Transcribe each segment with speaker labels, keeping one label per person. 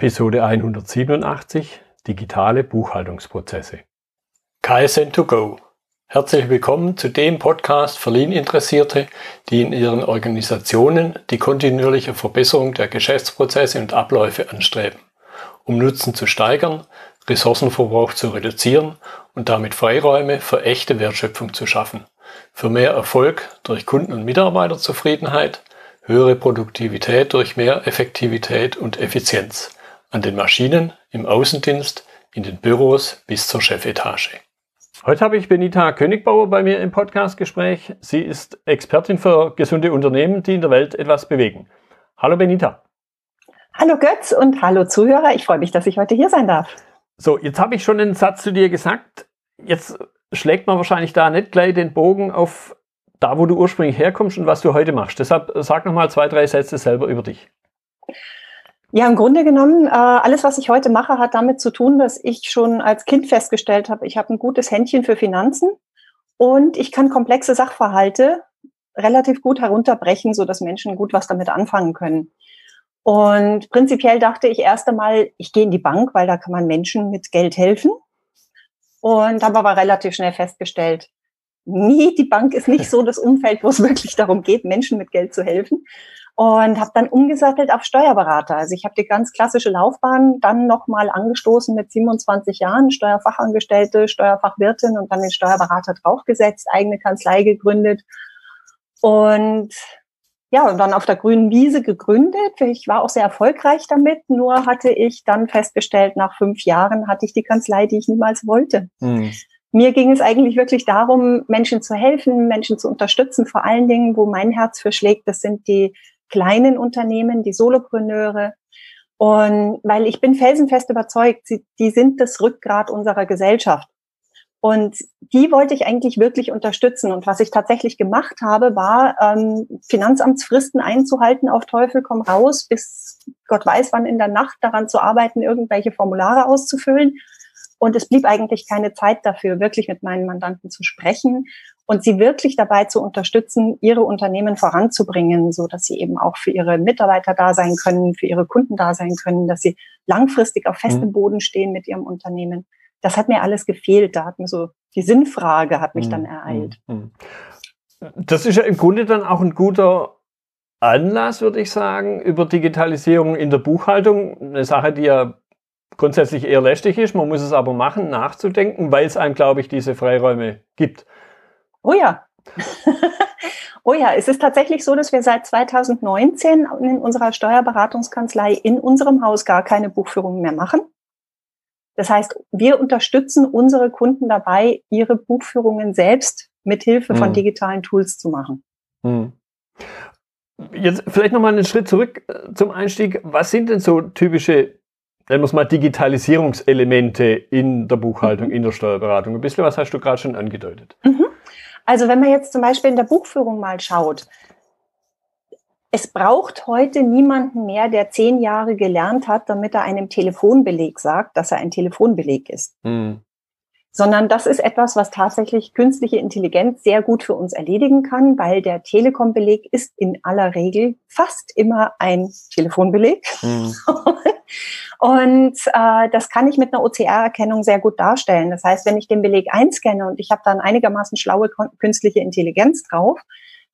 Speaker 1: Episode 187 Digitale Buchhaltungsprozesse. KSN2Go. Herzlich willkommen zu dem Podcast für Lean-Interessierte, die in ihren Organisationen die kontinuierliche Verbesserung der Geschäftsprozesse und Abläufe anstreben, um Nutzen zu steigern, Ressourcenverbrauch zu reduzieren und damit Freiräume für echte Wertschöpfung zu schaffen, für mehr Erfolg durch Kunden- und Mitarbeiterzufriedenheit, höhere Produktivität durch mehr Effektivität und Effizienz an den Maschinen, im Außendienst, in den Büros bis zur Chefetage. Heute habe ich Benita Königbauer bei mir im Podcastgespräch. Sie ist Expertin für gesunde Unternehmen, die in der Welt etwas bewegen. Hallo Benita.
Speaker 2: Hallo Götz und hallo Zuhörer. Ich freue mich, dass ich heute hier sein darf.
Speaker 1: So, jetzt habe ich schon einen Satz zu dir gesagt. Jetzt schlägt man wahrscheinlich da nicht gleich den Bogen auf da, wo du ursprünglich herkommst und was du heute machst. Deshalb sag noch mal zwei, drei Sätze selber über dich.
Speaker 2: Ja, im Grunde genommen, äh, alles, was ich heute mache, hat damit zu tun, dass ich schon als Kind festgestellt habe, ich habe ein gutes Händchen für Finanzen und ich kann komplexe Sachverhalte relativ gut herunterbrechen, so dass Menschen gut was damit anfangen können. Und prinzipiell dachte ich erst einmal, ich gehe in die Bank, weil da kann man Menschen mit Geld helfen. Und habe aber relativ schnell festgestellt, nee, die Bank ist nicht so das Umfeld, wo es wirklich darum geht, Menschen mit Geld zu helfen, und habe dann umgesattelt auf Steuerberater. Also ich habe die ganz klassische Laufbahn dann nochmal angestoßen mit 27 Jahren, Steuerfachangestellte, Steuerfachwirtin und dann den Steuerberater draufgesetzt, eigene Kanzlei gegründet und ja, und dann auf der grünen Wiese gegründet. Ich war auch sehr erfolgreich damit, nur hatte ich dann festgestellt, nach fünf Jahren hatte ich die Kanzlei, die ich niemals wollte. Mhm. Mir ging es eigentlich wirklich darum, Menschen zu helfen, Menschen zu unterstützen, vor allen Dingen, wo mein Herz für schlägt, das sind die kleinen Unternehmen, die Solopreneure. Und weil ich bin felsenfest überzeugt, sie, die sind das Rückgrat unserer Gesellschaft. Und die wollte ich eigentlich wirklich unterstützen. Und was ich tatsächlich gemacht habe, war, ähm, Finanzamtsfristen einzuhalten auf Teufel komm raus, bis Gott weiß wann in der Nacht daran zu arbeiten, irgendwelche Formulare auszufüllen. Und es blieb eigentlich keine Zeit dafür, wirklich mit meinen Mandanten zu sprechen und sie wirklich dabei zu unterstützen, ihre Unternehmen voranzubringen, so dass sie eben auch für ihre Mitarbeiter da sein können, für ihre Kunden da sein können, dass sie langfristig auf festem mhm. Boden stehen mit ihrem Unternehmen. Das hat mir alles gefehlt. Da hat mir so die Sinnfrage hat mich mhm. dann ereilt. Mhm.
Speaker 1: Das ist ja im Grunde dann auch ein guter Anlass, würde ich sagen, über Digitalisierung in der Buchhaltung. Eine Sache, die ja grundsätzlich eher lästig ist. Man muss es aber machen, nachzudenken, weil es einem, glaube ich, diese Freiräume gibt.
Speaker 2: Oh ja. oh ja, es ist tatsächlich so, dass wir seit 2019 in unserer Steuerberatungskanzlei in unserem Haus gar keine Buchführung mehr machen. Das heißt, wir unterstützen unsere Kunden dabei, ihre Buchführungen selbst mit Hilfe von hm. digitalen Tools zu machen. Hm.
Speaker 1: Jetzt vielleicht nochmal einen Schritt zurück äh, zum Einstieg. Was sind denn so typische, nennen wir es mal, Digitalisierungselemente in der Buchhaltung, mhm. in der Steuerberatung? Ein bisschen was hast du gerade schon angedeutet. Mhm.
Speaker 2: Also wenn man jetzt zum Beispiel in der Buchführung mal schaut, es braucht heute niemanden mehr, der zehn Jahre gelernt hat, damit er einem Telefonbeleg sagt, dass er ein Telefonbeleg ist. Mhm. Sondern das ist etwas, was tatsächlich künstliche Intelligenz sehr gut für uns erledigen kann, weil der Telekom-Beleg ist in aller Regel fast immer ein Telefonbeleg. Mhm. Und äh, das kann ich mit einer OCR-Erkennung sehr gut darstellen. Das heißt, wenn ich den Beleg einscanne und ich habe dann einigermaßen schlaue künstliche Intelligenz drauf,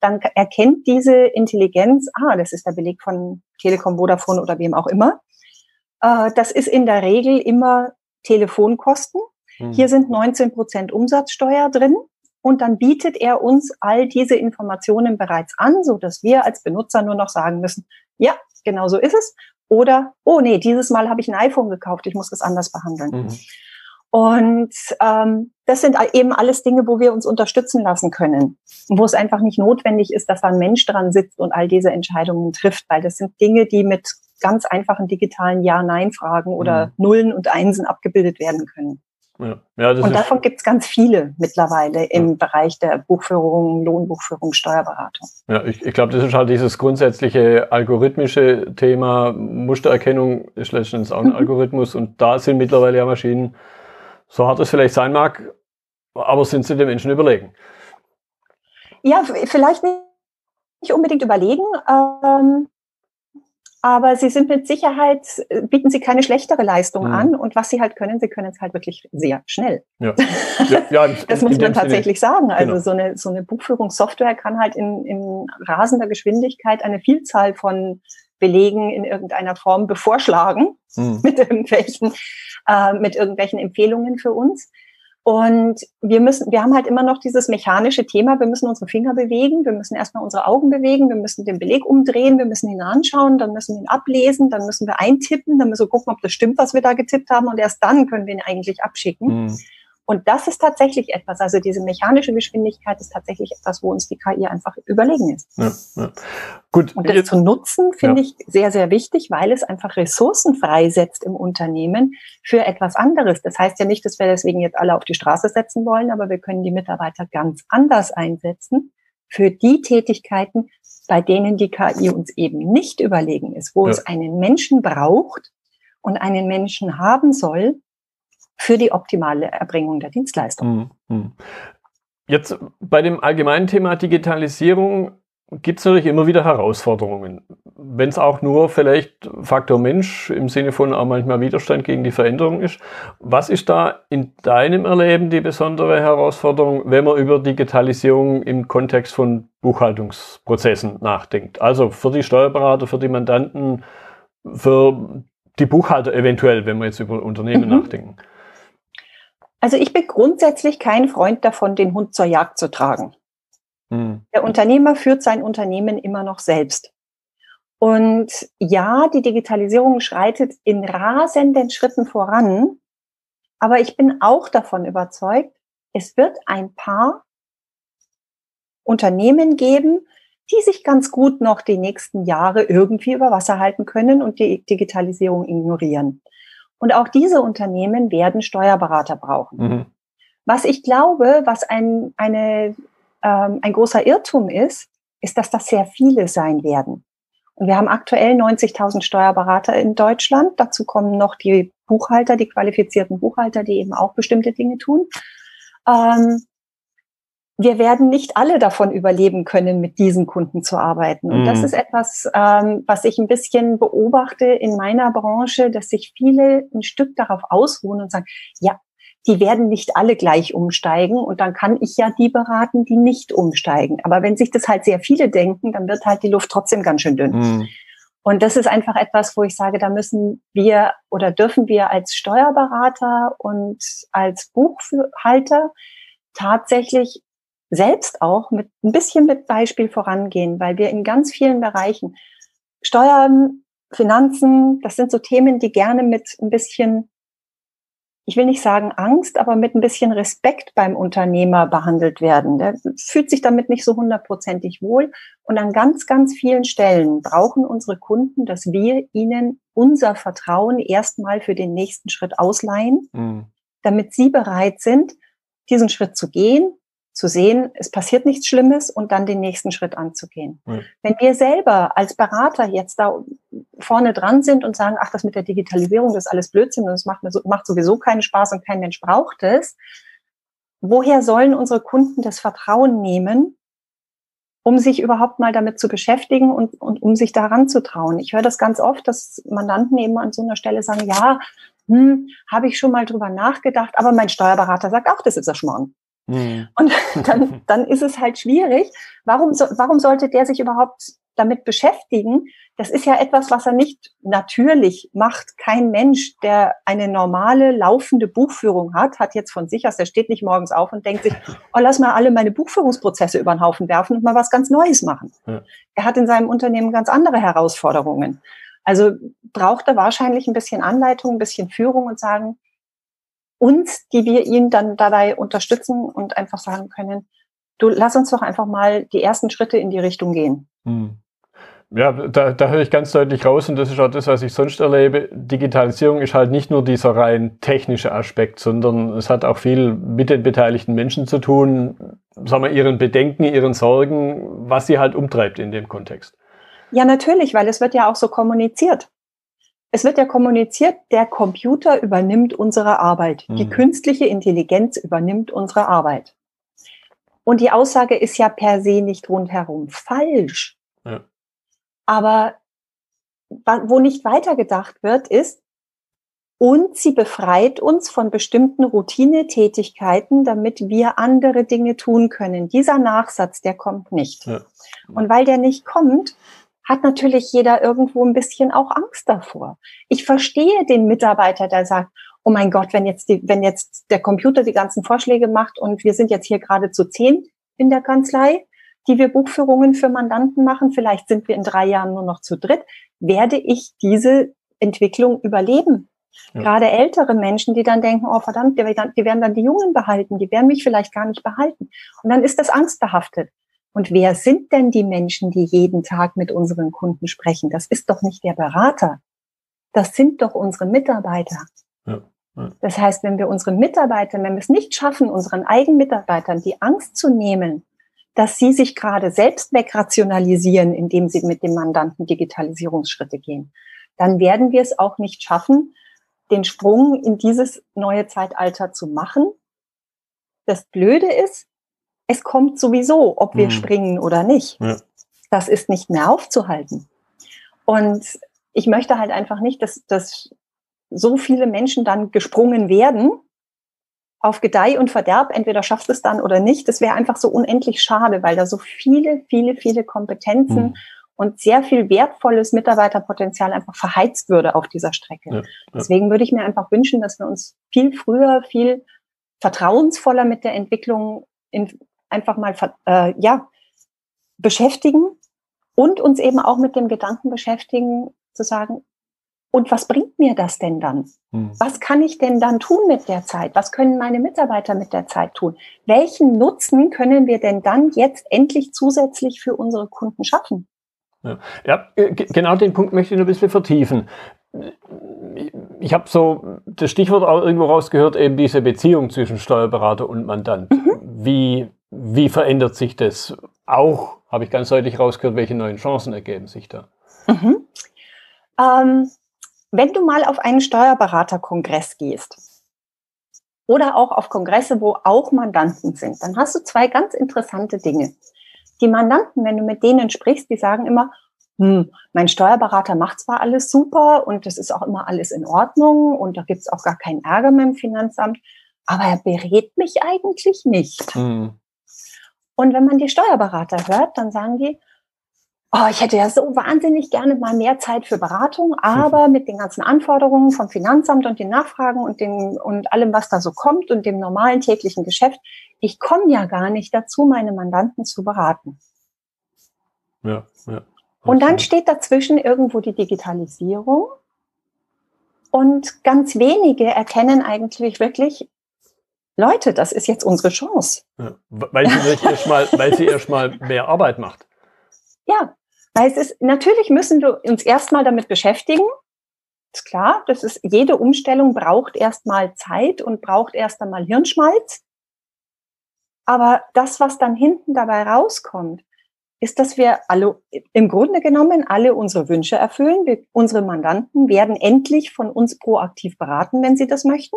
Speaker 2: dann erkennt diese Intelligenz, ah, das ist der Beleg von Telekom, Vodafone oder wem auch immer. Äh, das ist in der Regel immer Telefonkosten. Mhm. Hier sind 19 Prozent Umsatzsteuer drin. Und dann bietet er uns all diese Informationen bereits an, so dass wir als Benutzer nur noch sagen müssen, ja, genau so ist es. Oder, oh nee, dieses Mal habe ich ein iPhone gekauft, ich muss das anders behandeln. Mhm. Und ähm, das sind eben alles Dinge, wo wir uns unterstützen lassen können, wo es einfach nicht notwendig ist, dass da ein Mensch dran sitzt und all diese Entscheidungen trifft, weil das sind Dinge, die mit ganz einfachen digitalen Ja-Nein-Fragen oder mhm. Nullen und Einsen abgebildet werden können. Ja. Ja, und davon gibt es ganz viele mittlerweile im ja. Bereich der Buchführung, Lohnbuchführung, Steuerberatung.
Speaker 1: Ja, ich, ich glaube, das ist halt dieses grundsätzliche algorithmische Thema. Mustererkennung ist letztendlich auch ein mhm. Algorithmus und da sind mittlerweile ja Maschinen, so hart es vielleicht sein mag, aber sind sie den Menschen überlegen.
Speaker 2: Ja, vielleicht nicht unbedingt überlegen. Ähm, aber sie sind mit Sicherheit, äh, bieten sie keine schlechtere Leistung mhm. an. Und was sie halt können, sie können es halt wirklich sehr schnell. Ja. ja, ja das muss man tatsächlich Sinne. sagen. Also genau. so eine, so eine Buchführungssoftware kann halt in, in rasender Geschwindigkeit eine Vielzahl von Belegen in irgendeiner Form bevorschlagen mhm. mit irgendwelchen, äh, mit irgendwelchen Empfehlungen für uns. Und wir müssen, wir haben halt immer noch dieses mechanische Thema, wir müssen unsere Finger bewegen, wir müssen erstmal unsere Augen bewegen, wir müssen den Beleg umdrehen, wir müssen ihn anschauen, dann müssen wir ihn ablesen, dann müssen wir eintippen, dann müssen wir gucken, ob das stimmt, was wir da getippt haben und erst dann können wir ihn eigentlich abschicken. Mhm. Und das ist tatsächlich etwas, also diese mechanische Geschwindigkeit ist tatsächlich etwas, wo uns die KI einfach überlegen ist. Ja, ja. Gut. Und das jetzt, zu nutzen, finde ja. ich sehr, sehr wichtig, weil es einfach Ressourcen freisetzt im Unternehmen für etwas anderes. Das heißt ja nicht, dass wir deswegen jetzt alle auf die Straße setzen wollen, aber wir können die Mitarbeiter ganz anders einsetzen für die Tätigkeiten, bei denen die KI uns eben nicht überlegen ist, wo es einen Menschen braucht und einen Menschen haben soll, für die optimale Erbringung der Dienstleistung. Mhm.
Speaker 1: Jetzt bei dem allgemeinen Thema Digitalisierung gibt es natürlich immer wieder Herausforderungen. Wenn es auch nur vielleicht Faktor Mensch im Sinne von auch manchmal Widerstand gegen die Veränderung ist. Was ist da in deinem Erleben die besondere Herausforderung, wenn man über Digitalisierung im Kontext von Buchhaltungsprozessen nachdenkt? Also für die Steuerberater, für die Mandanten, für die Buchhalter eventuell, wenn wir jetzt über Unternehmen mhm. nachdenken.
Speaker 2: Also ich bin grundsätzlich kein Freund davon, den Hund zur Jagd zu tragen. Mhm. Der Unternehmer führt sein Unternehmen immer noch selbst. Und ja, die Digitalisierung schreitet in rasenden Schritten voran. Aber ich bin auch davon überzeugt, es wird ein paar Unternehmen geben, die sich ganz gut noch die nächsten Jahre irgendwie über Wasser halten können und die Digitalisierung ignorieren. Und auch diese Unternehmen werden Steuerberater brauchen. Mhm. Was ich glaube, was ein, eine, ähm, ein großer Irrtum ist, ist, dass das sehr viele sein werden. Und wir haben aktuell 90.000 Steuerberater in Deutschland. Dazu kommen noch die Buchhalter, die qualifizierten Buchhalter, die eben auch bestimmte Dinge tun. Ähm, wir werden nicht alle davon überleben können, mit diesen Kunden zu arbeiten. Und mhm. das ist etwas, ähm, was ich ein bisschen beobachte in meiner Branche, dass sich viele ein Stück darauf ausruhen und sagen, ja, die werden nicht alle gleich umsteigen und dann kann ich ja die beraten, die nicht umsteigen. Aber wenn sich das halt sehr viele denken, dann wird halt die Luft trotzdem ganz schön dünn. Mhm. Und das ist einfach etwas, wo ich sage, da müssen wir oder dürfen wir als Steuerberater und als Buchhalter tatsächlich selbst auch mit ein bisschen mit Beispiel vorangehen, weil wir in ganz vielen Bereichen Steuern, Finanzen, das sind so Themen, die gerne mit ein bisschen, ich will nicht sagen Angst, aber mit ein bisschen Respekt beim Unternehmer behandelt werden. Der fühlt sich damit nicht so hundertprozentig wohl. Und an ganz, ganz vielen Stellen brauchen unsere Kunden, dass wir ihnen unser Vertrauen erstmal für den nächsten Schritt ausleihen, mhm. damit sie bereit sind, diesen Schritt zu gehen, zu sehen, es passiert nichts Schlimmes und dann den nächsten Schritt anzugehen. Ja. Wenn wir selber als Berater jetzt da vorne dran sind und sagen, ach, das mit der Digitalisierung, das ist alles Blödsinn und es macht, macht sowieso keinen Spaß und kein Mensch braucht es, woher sollen unsere Kunden das Vertrauen nehmen, um sich überhaupt mal damit zu beschäftigen und, und um sich daran zu trauen? Ich höre das ganz oft, dass Mandanten eben an so einer Stelle sagen, ja, hm, habe ich schon mal drüber nachgedacht, aber mein Steuerberater sagt auch, das ist der Schmarrn. Mhm. Und dann, dann ist es halt schwierig. Warum, so, warum sollte der sich überhaupt damit beschäftigen? Das ist ja etwas, was er nicht natürlich macht. Kein Mensch, der eine normale laufende Buchführung hat, hat jetzt von sich aus, der steht nicht morgens auf und denkt sich, oh, lass mal alle meine Buchführungsprozesse über den Haufen werfen und mal was ganz Neues machen. Ja. Er hat in seinem Unternehmen ganz andere Herausforderungen. Also braucht er wahrscheinlich ein bisschen Anleitung, ein bisschen Führung und sagen, uns, die wir ihn dann dabei unterstützen und einfach sagen können, du lass uns doch einfach mal die ersten Schritte in die Richtung gehen. Hm.
Speaker 1: Ja, da, da höre ich ganz deutlich raus und das ist auch das, was ich sonst erlebe. Digitalisierung ist halt nicht nur dieser rein technische Aspekt, sondern es hat auch viel mit den beteiligten Menschen zu tun, sagen wir, ihren Bedenken, ihren Sorgen, was sie halt umtreibt in dem Kontext.
Speaker 2: Ja, natürlich, weil es wird ja auch so kommuniziert. Es wird ja kommuniziert, der Computer übernimmt unsere Arbeit. Mhm. Die künstliche Intelligenz übernimmt unsere Arbeit. Und die Aussage ist ja per se nicht rundherum falsch. Ja. Aber wo nicht weitergedacht wird, ist, und sie befreit uns von bestimmten Routinetätigkeiten, damit wir andere Dinge tun können. Dieser Nachsatz, der kommt nicht. Ja. Und weil der nicht kommt, hat natürlich jeder irgendwo ein bisschen auch Angst davor. Ich verstehe den Mitarbeiter, der sagt, oh mein Gott, wenn jetzt die, wenn jetzt der Computer die ganzen Vorschläge macht und wir sind jetzt hier gerade zu zehn in der Kanzlei, die wir Buchführungen für Mandanten machen, vielleicht sind wir in drei Jahren nur noch zu dritt, werde ich diese Entwicklung überleben? Ja. Gerade ältere Menschen, die dann denken, oh verdammt, die, die werden dann die Jungen behalten, die werden mich vielleicht gar nicht behalten. Und dann ist das angstbehaftet. Und wer sind denn die Menschen, die jeden Tag mit unseren Kunden sprechen? Das ist doch nicht der Berater. Das sind doch unsere Mitarbeiter. Ja. Ja. Das heißt, wenn wir unseren Mitarbeitern, wenn wir es nicht schaffen, unseren eigenen Mitarbeitern die Angst zu nehmen, dass sie sich gerade selbst wegrationalisieren, indem sie mit dem Mandanten Digitalisierungsschritte gehen, dann werden wir es auch nicht schaffen, den Sprung in dieses neue Zeitalter zu machen. Das Blöde ist, es kommt sowieso, ob wir mhm. springen oder nicht. Ja. Das ist nicht mehr aufzuhalten. Und ich möchte halt einfach nicht, dass, dass so viele Menschen dann gesprungen werden auf Gedeih und Verderb. Entweder schafft es dann oder nicht. Das wäre einfach so unendlich schade, weil da so viele, viele, viele Kompetenzen mhm und sehr viel wertvolles Mitarbeiterpotenzial einfach verheizt würde auf dieser Strecke. Ja, ja. Deswegen würde ich mir einfach wünschen, dass wir uns viel früher, viel vertrauensvoller mit der Entwicklung in, einfach mal äh, ja, beschäftigen und uns eben auch mit dem Gedanken beschäftigen, zu sagen, und was bringt mir das denn dann? Hm. Was kann ich denn dann tun mit der Zeit? Was können meine Mitarbeiter mit der Zeit tun? Welchen Nutzen können wir denn dann jetzt endlich zusätzlich für unsere Kunden schaffen?
Speaker 1: Ja, ja genau den Punkt möchte ich noch ein bisschen vertiefen. Ich habe so das Stichwort auch irgendwo rausgehört, eben diese Beziehung zwischen Steuerberater und Mandant. Mhm. Wie, wie verändert sich das? Auch habe ich ganz deutlich rausgehört, welche neuen Chancen ergeben sich da? Mhm.
Speaker 2: Ähm, wenn du mal auf einen Steuerberaterkongress gehst oder auch auf Kongresse, wo auch Mandanten sind, dann hast du zwei ganz interessante Dinge die Mandanten, wenn du mit denen sprichst, die sagen immer, hm, mein Steuerberater macht zwar alles super und das ist auch immer alles in Ordnung und da gibt's auch gar keinen Ärger mit dem Finanzamt, aber er berät mich eigentlich nicht. Mhm. Und wenn man die Steuerberater hört, dann sagen die, oh, ich hätte ja so wahnsinnig gerne mal mehr Zeit für Beratung, aber mit den ganzen Anforderungen vom Finanzamt und den Nachfragen und, den, und allem, was da so kommt und dem normalen täglichen Geschäft, ich komme ja gar nicht dazu, meine Mandanten zu beraten. Ja, ja. Und dann steht dazwischen irgendwo die Digitalisierung. Und ganz wenige erkennen eigentlich wirklich, Leute, das ist jetzt unsere Chance.
Speaker 1: Ja, weil sie erst mal, weil sie erst mal mehr Arbeit macht.
Speaker 2: Ja, weil es ist, natürlich müssen wir uns erstmal damit beschäftigen. Ist klar, das ist, jede Umstellung braucht erstmal Zeit und braucht erst einmal Hirnschmalz. Aber das, was dann hinten dabei rauskommt, ist, dass wir alle, im Grunde genommen alle unsere Wünsche erfüllen. Wir, unsere Mandanten werden endlich von uns proaktiv beraten, wenn sie das möchten.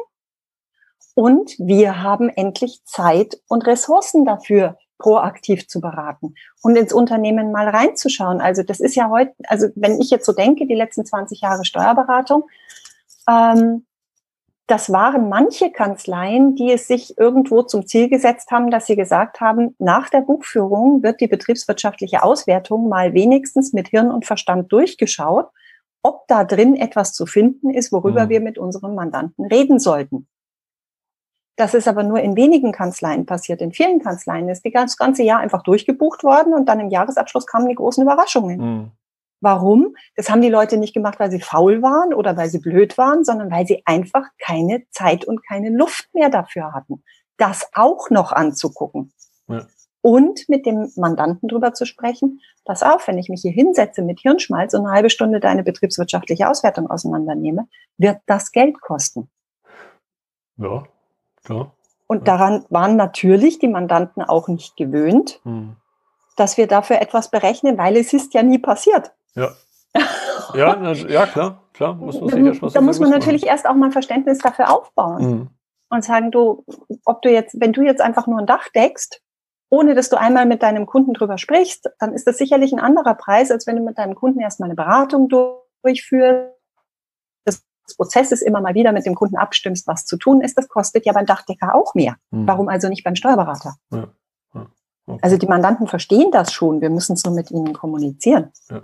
Speaker 2: Und wir haben endlich Zeit und Ressourcen dafür, proaktiv zu beraten und ins Unternehmen mal reinzuschauen. Also das ist ja heute, also wenn ich jetzt so denke, die letzten 20 Jahre Steuerberatung, ähm, das waren manche Kanzleien, die es sich irgendwo zum Ziel gesetzt haben, dass sie gesagt haben, nach der Buchführung wird die betriebswirtschaftliche Auswertung mal wenigstens mit Hirn und Verstand durchgeschaut, ob da drin etwas zu finden ist, worüber mhm. wir mit unserem Mandanten reden sollten. Das ist aber nur in wenigen Kanzleien passiert. In vielen Kanzleien ist das ganze Jahr einfach durchgebucht worden und dann im Jahresabschluss kamen die großen Überraschungen. Mhm. Warum? Das haben die Leute nicht gemacht, weil sie faul waren oder weil sie blöd waren, sondern weil sie einfach keine Zeit und keine Luft mehr dafür hatten, das auch noch anzugucken. Ja. Und mit dem Mandanten drüber zu sprechen, pass auf, wenn ich mich hier hinsetze mit Hirnschmalz und eine halbe Stunde deine betriebswirtschaftliche Auswertung auseinandernehme, wird das Geld kosten. Ja, klar. Und daran waren natürlich die Mandanten auch nicht gewöhnt, hm. dass wir dafür etwas berechnen, weil es ist ja nie passiert.
Speaker 1: Ja. Ja, ja klar, klar, muss man
Speaker 2: sich Da muss man natürlich machen. erst auch mal Verständnis dafür aufbauen mhm. und sagen, du, ob du jetzt, wenn du jetzt einfach nur ein Dach deckst, ohne dass du einmal mit deinem Kunden drüber sprichst, dann ist das sicherlich ein anderer Preis, als wenn du mit deinem Kunden erstmal eine Beratung durchführst, Prozesses immer mal wieder mit dem Kunden abstimmst, was zu tun ist, das kostet ja beim Dachdecker auch mehr. Mhm. Warum also nicht beim Steuerberater? Ja. Okay. Also die Mandanten verstehen das schon, wir müssen es nur mit ihnen kommunizieren. Ja.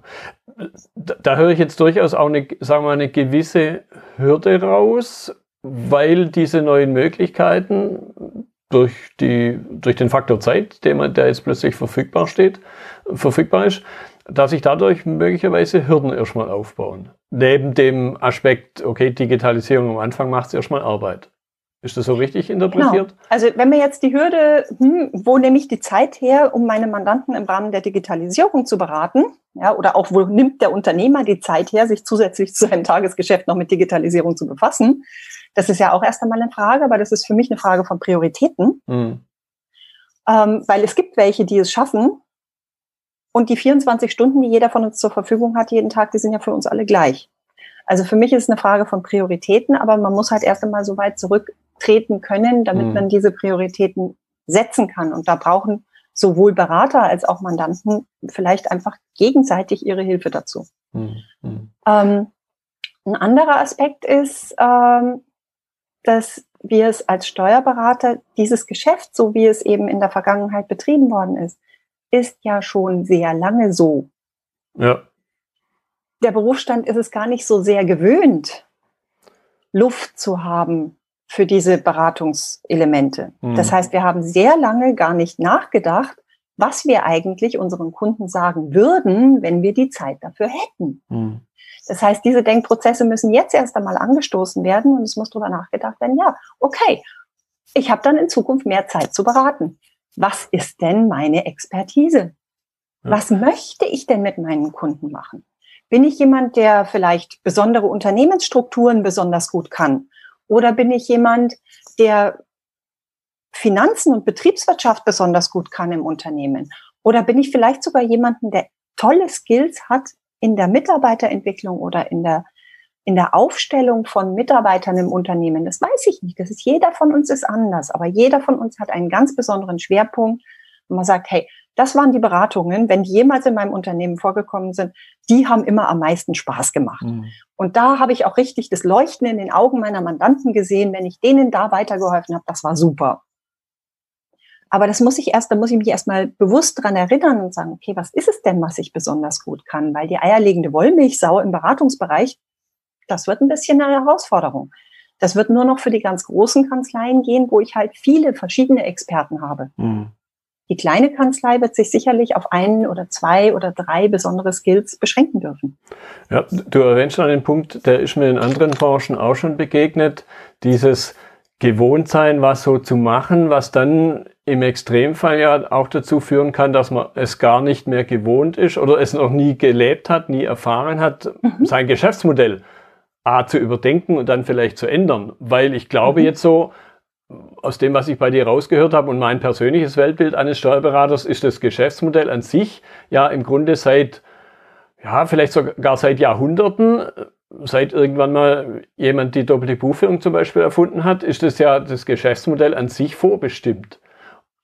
Speaker 1: Da, da, höre ich jetzt durchaus auch eine, sagen wir, eine gewisse Hürde raus, weil diese neuen Möglichkeiten durch, die, durch den Faktor Zeit, der, der jetzt plötzlich verfügbar steht, verfügbar ist, dass sich dadurch möglicherweise Hürden erstmal aufbauen. Neben dem Aspekt, okay, Digitalisierung am Anfang macht es erstmal Arbeit. Ist das so richtig interpretiert?
Speaker 2: Genau. Also wenn wir jetzt die Hürde, hm, wo nehme ich die Zeit her, um meine Mandanten im Rahmen der Digitalisierung zu beraten? Ja, oder auch wo nimmt der Unternehmer die Zeit her, sich zusätzlich zu seinem Tagesgeschäft noch mit Digitalisierung zu befassen? Das ist ja auch erst einmal eine Frage, aber das ist für mich eine Frage von Prioritäten. Mhm. Ähm, weil es gibt welche, die es schaffen. Und die 24 Stunden, die jeder von uns zur Verfügung hat, jeden Tag, die sind ja für uns alle gleich. Also für mich ist es eine Frage von Prioritäten, aber man muss halt erst einmal so weit zurücktreten können, damit mhm. man diese Prioritäten setzen kann. Und da brauchen sowohl Berater als auch Mandanten vielleicht einfach gegenseitig ihre Hilfe dazu. Mhm. mhm. Ähm, ein anderer Aspekt ist, ähm, dass wir es als Steuerberater, dieses Geschäft, so wie es eben in der Vergangenheit betrieben worden ist, ist ja schon sehr lange so. Ja. Der Berufsstand ist es gar nicht so sehr gewöhnt, Luft zu haben für diese Beratungselemente. Mhm. Das heißt, wir haben sehr lange gar nicht nachgedacht, was wir eigentlich unseren Kunden sagen würden, wenn wir die Zeit dafür hätten. Mhm. Das heißt, diese Denkprozesse müssen jetzt erst einmal angestoßen werden und es muss darüber nachgedacht werden, ja, okay, ich habe dann in Zukunft mehr Zeit zu beraten. Was ist denn meine Expertise? Ja. Was möchte ich denn mit meinen Kunden machen? Bin ich jemand, der vielleicht besondere Unternehmensstrukturen besonders gut kann? Oder bin ich jemand, der Finanzen und Betriebswirtschaft besonders gut kann im Unternehmen? Oder bin ich vielleicht sogar jemanden, der tolle Skills hat in der Mitarbeiterentwicklung oder in der, in der Aufstellung von Mitarbeitern im Unternehmen, das weiß ich nicht. Das ist jeder von uns ist anders, aber jeder von uns hat einen ganz besonderen Schwerpunkt. Und man sagt, hey, das waren die Beratungen, wenn die jemals in meinem Unternehmen vorgekommen sind, die haben immer am meisten Spaß gemacht. Mhm. Und da habe ich auch richtig das Leuchten in den Augen meiner Mandanten gesehen, wenn ich denen da weitergeholfen habe, das war super. Aber das muss ich erst, da muss ich mich erstmal bewusst dran erinnern und sagen, okay, was ist es denn, was ich besonders gut kann? Weil die eierlegende Wollmilchsau im Beratungsbereich, das wird ein bisschen eine Herausforderung. Das wird nur noch für die ganz großen Kanzleien gehen, wo ich halt viele verschiedene Experten habe. Mhm. Die kleine Kanzlei wird sich sicherlich auf einen oder zwei oder drei besondere Skills beschränken dürfen.
Speaker 1: Ja, du erwähnst schon den Punkt, der ist mir in anderen Branchen auch schon begegnet. Dieses gewohnt sein, was so zu machen, was dann im Extremfall ja auch dazu führen kann, dass man es gar nicht mehr gewohnt ist oder es noch nie gelebt hat, nie erfahren hat, mhm. sein Geschäftsmodell A zu überdenken und dann vielleicht zu ändern. Weil ich glaube mhm. jetzt so, aus dem, was ich bei dir rausgehört habe und mein persönliches Weltbild eines Steuerberaters, ist das Geschäftsmodell an sich ja im Grunde seit, ja, vielleicht sogar seit Jahrhunderten seit irgendwann mal jemand die doppelte Buchführung zum Beispiel erfunden hat, ist das ja das Geschäftsmodell an sich vorbestimmt.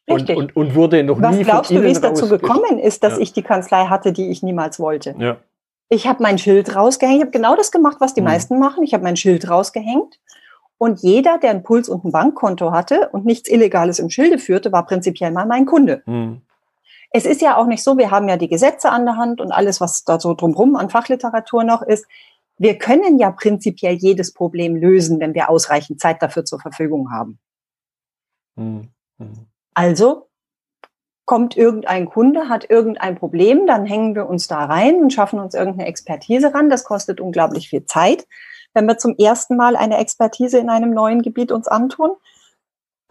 Speaker 2: Richtig. Und, und, und wurde noch Was nie glaubst du, wie es dazu gekommen ist, dass ja. ich die Kanzlei hatte, die ich niemals wollte? Ja. Ich habe mein Schild rausgehängt. Ich habe genau das gemacht, was die mhm. meisten machen. Ich habe mein Schild rausgehängt. Und jeder, der einen Puls und ein Bankkonto hatte und nichts Illegales im Schilde führte, war prinzipiell mal mein Kunde. Mhm. Es ist ja auch nicht so, wir haben ja die Gesetze an der Hand und alles, was da so drumherum an Fachliteratur noch ist wir können ja prinzipiell jedes Problem lösen, wenn wir ausreichend Zeit dafür zur Verfügung haben. Mhm. Also kommt irgendein Kunde, hat irgendein Problem, dann hängen wir uns da rein und schaffen uns irgendeine Expertise ran. Das kostet unglaublich viel Zeit, wenn wir zum ersten Mal eine Expertise in einem neuen Gebiet uns antun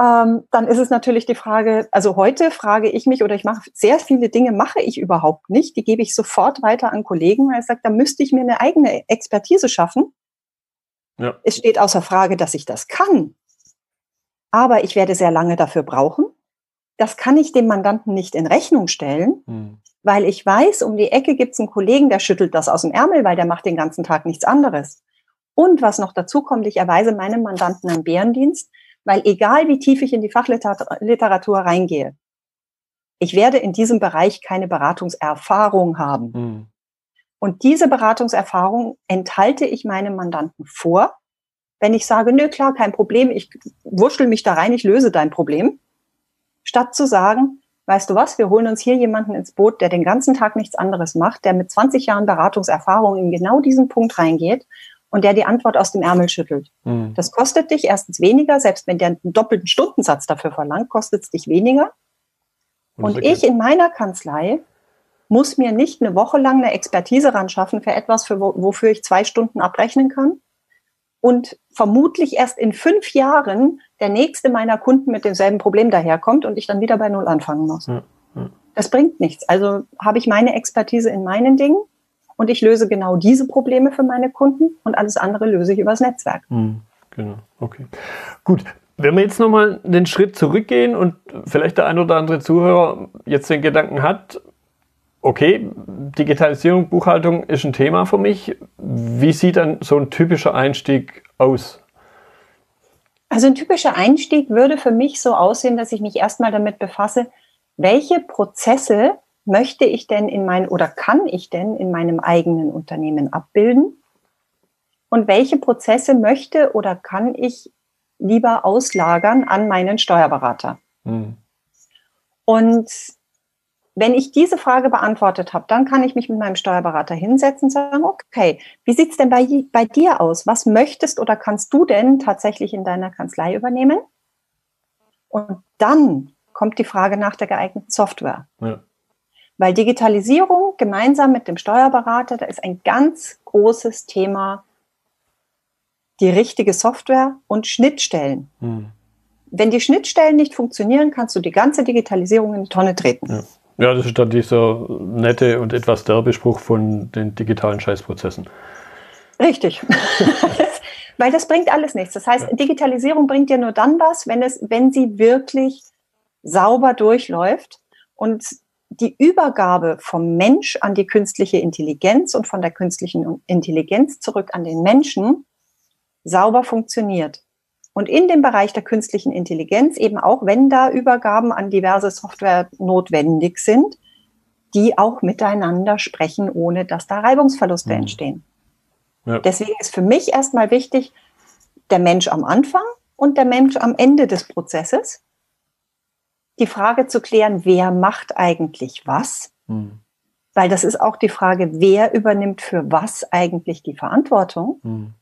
Speaker 2: ähm, dann ist es natürlich die Frage, also heute frage ich mich oder ich mache sehr viele Dinge, mache ich überhaupt nicht, die gebe ich sofort weiter an Kollegen, weil ich sage, da müsste ich mir eine eigene Expertise schaffen. Ja. Es steht außer Frage, dass ich das kann, aber ich werde sehr lange dafür brauchen. Das kann ich dem Mandanten nicht in Rechnung stellen, hm. weil ich weiß, um die Ecke gibt es einen Kollegen, der schüttelt das aus dem Ärmel, weil der macht den ganzen Tag nichts anderes. Und was noch dazu kommt, ich erweise meinem Mandanten einen Bärendienst, weil egal wie tief ich in die Fachliteratur reingehe, ich werde in diesem Bereich keine Beratungserfahrung haben. Mhm. Und diese Beratungserfahrung enthalte ich meinem Mandanten vor, wenn ich sage, nö, klar, kein Problem, ich wurschtel mich da rein, ich löse dein Problem, statt zu sagen, weißt du was, wir holen uns hier jemanden ins Boot, der den ganzen Tag nichts anderes macht, der mit 20 Jahren Beratungserfahrung in genau diesen Punkt reingeht und der die Antwort aus dem Ärmel schüttelt. Mhm. Das kostet dich erstens weniger, selbst wenn der einen doppelten Stundensatz dafür verlangt, kostet es dich weniger. Und, und ich in meiner Kanzlei muss mir nicht eine Woche lang eine Expertise ran schaffen für etwas, für wofür ich zwei Stunden abrechnen kann. Und vermutlich erst in fünf Jahren der nächste meiner Kunden mit demselben Problem daherkommt und ich dann wieder bei Null anfangen muss. Ja, ja. Das bringt nichts. Also habe ich meine Expertise in meinen Dingen und ich löse genau diese Probleme für meine Kunden und alles andere löse ich übers Netzwerk. Mhm,
Speaker 1: genau, okay. Gut, wenn wir jetzt nochmal den Schritt zurückgehen und vielleicht der ein oder andere Zuhörer jetzt den Gedanken hat, okay, Digitalisierung, Buchhaltung ist ein Thema für mich. Wie sieht dann so ein typischer Einstieg aus?
Speaker 2: Also ein typischer Einstieg würde für mich so aussehen, dass ich mich erstmal damit befasse, welche Prozesse möchte ich denn in mein oder kann ich denn in meinem eigenen Unternehmen abbilden? Und welche Prozesse möchte oder kann ich lieber auslagern an meinen Steuerberater? Mhm. Und wenn ich diese Frage beantwortet habe, dann kann ich mich mit meinem Steuerberater hinsetzen und sagen, okay, wie sieht's denn bei, bei dir aus? Was möchtest oder kannst du denn tatsächlich in deiner Kanzlei übernehmen? Und dann kommt die Frage nach der geeigneten Software. Ja. Weil Digitalisierung gemeinsam mit dem Steuerberater, da ist ein ganz großes Thema die richtige Software und Schnittstellen. Hm. Wenn die Schnittstellen nicht funktionieren, kannst du die ganze Digitalisierung in die Tonne treten.
Speaker 1: Ja. Ja, das ist dann dieser nette und etwas derbe Spruch von den digitalen Scheißprozessen.
Speaker 2: Richtig. Weil das bringt alles nichts. Das heißt, ja. Digitalisierung bringt dir nur dann was, wenn es, wenn sie wirklich sauber durchläuft und die Übergabe vom Mensch an die künstliche Intelligenz und von der künstlichen Intelligenz zurück an den Menschen sauber funktioniert. Und in dem Bereich der künstlichen Intelligenz, eben auch wenn da Übergaben an diverse Software notwendig sind, die auch miteinander sprechen, ohne dass da Reibungsverluste mhm. entstehen. Ja. Deswegen ist für mich erstmal wichtig, der Mensch am Anfang und der Mensch am Ende des Prozesses. Die Frage zu klären, wer macht eigentlich was? Mhm. Weil das ist auch die Frage, wer übernimmt für was eigentlich die Verantwortung? Mhm.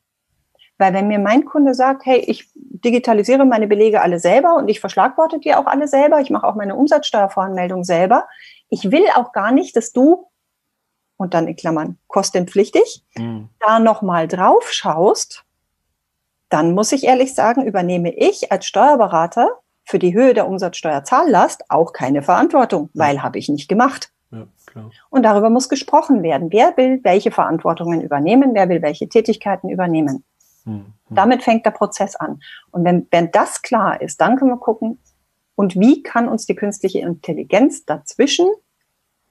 Speaker 2: Weil wenn mir mein Kunde sagt, hey, ich digitalisiere meine Belege alle selber und ich verschlagworte die auch alle selber, ich mache auch meine Umsatzsteuervoranmeldung selber, ich will auch gar nicht, dass du, und dann in Klammern kostenpflichtig, mhm. da nochmal drauf schaust, dann muss ich ehrlich sagen, übernehme ich als Steuerberater für die Höhe der Umsatzsteuerzahllast auch keine Verantwortung, weil habe ich nicht gemacht. Ja, und darüber muss gesprochen werden. Wer will welche Verantwortungen übernehmen? Wer will welche Tätigkeiten übernehmen? Mhm. Damit fängt der Prozess an. Und wenn, wenn das klar ist, dann können wir gucken, und wie kann uns die künstliche Intelligenz dazwischen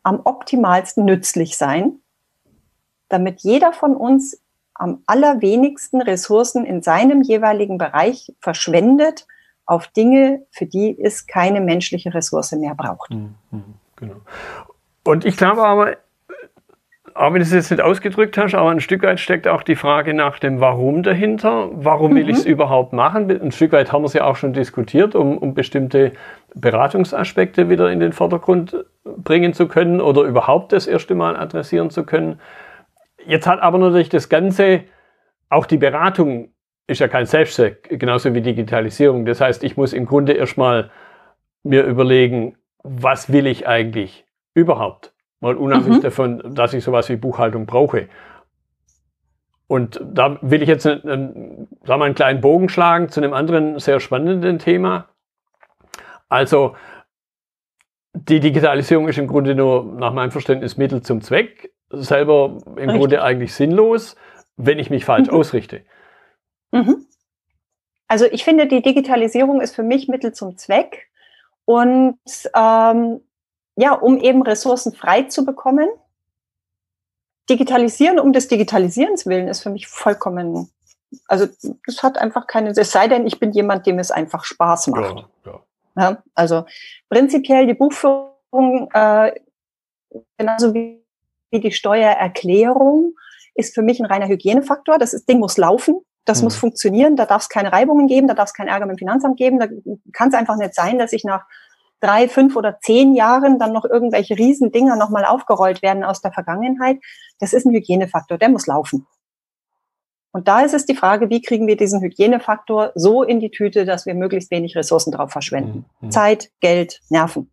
Speaker 2: am optimalsten nützlich sein, damit jeder von uns am allerwenigsten Ressourcen in seinem jeweiligen Bereich verschwendet auf Dinge, für die es keine menschliche Ressource mehr braucht. Mhm,
Speaker 1: genau. Und ich glaube aber, auch wenn du es jetzt nicht ausgedrückt hast, aber ein Stück weit steckt auch die Frage nach dem Warum dahinter. Warum will mhm. ich es überhaupt machen? Ein Stück weit haben wir es ja auch schon diskutiert, um, um bestimmte Beratungsaspekte wieder in den Vordergrund bringen zu können oder überhaupt das erste Mal adressieren zu können. Jetzt hat aber natürlich das Ganze, auch die Beratung ist ja kein Selbstzweck, genauso wie Digitalisierung. Das heißt, ich muss im Grunde erstmal mir überlegen, was will ich eigentlich überhaupt? Mal unabhängig mhm. davon, dass ich sowas wie Buchhaltung brauche. Und da will ich jetzt einen, sagen wir, einen kleinen Bogen schlagen zu einem anderen sehr spannenden Thema. Also die Digitalisierung ist im Grunde nur nach meinem Verständnis Mittel zum Zweck, selber im Richtig. Grunde eigentlich sinnlos, wenn ich mich falsch mhm. ausrichte.
Speaker 2: Mhm. Also ich finde, die Digitalisierung ist für mich Mittel zum Zweck. Und ähm, ja, um eben Ressourcen frei zu bekommen. Digitalisieren um des Digitalisierens willen ist für mich vollkommen, also das hat einfach keine, es sei denn, ich bin jemand, dem es einfach Spaß macht. Ja, ja. ja also prinzipiell die Buchführung, äh, genauso wie die Steuererklärung ist für mich ein reiner Hygienefaktor. Das ist, Ding muss laufen. Das mhm. muss funktionieren. Da darf es keine Reibungen geben. Da darf es keinen Ärger mit dem Finanzamt geben. Da kann es einfach nicht sein, dass ich nach drei, fünf oder zehn Jahren dann noch irgendwelche Riesendinger nochmal aufgerollt werden aus der Vergangenheit. Das ist ein Hygienefaktor. Der muss laufen. Und da ist es die Frage, wie kriegen wir diesen Hygienefaktor so in die Tüte, dass wir möglichst wenig Ressourcen drauf verschwenden. Mhm. mhm. Zeit, Geld, Nerven.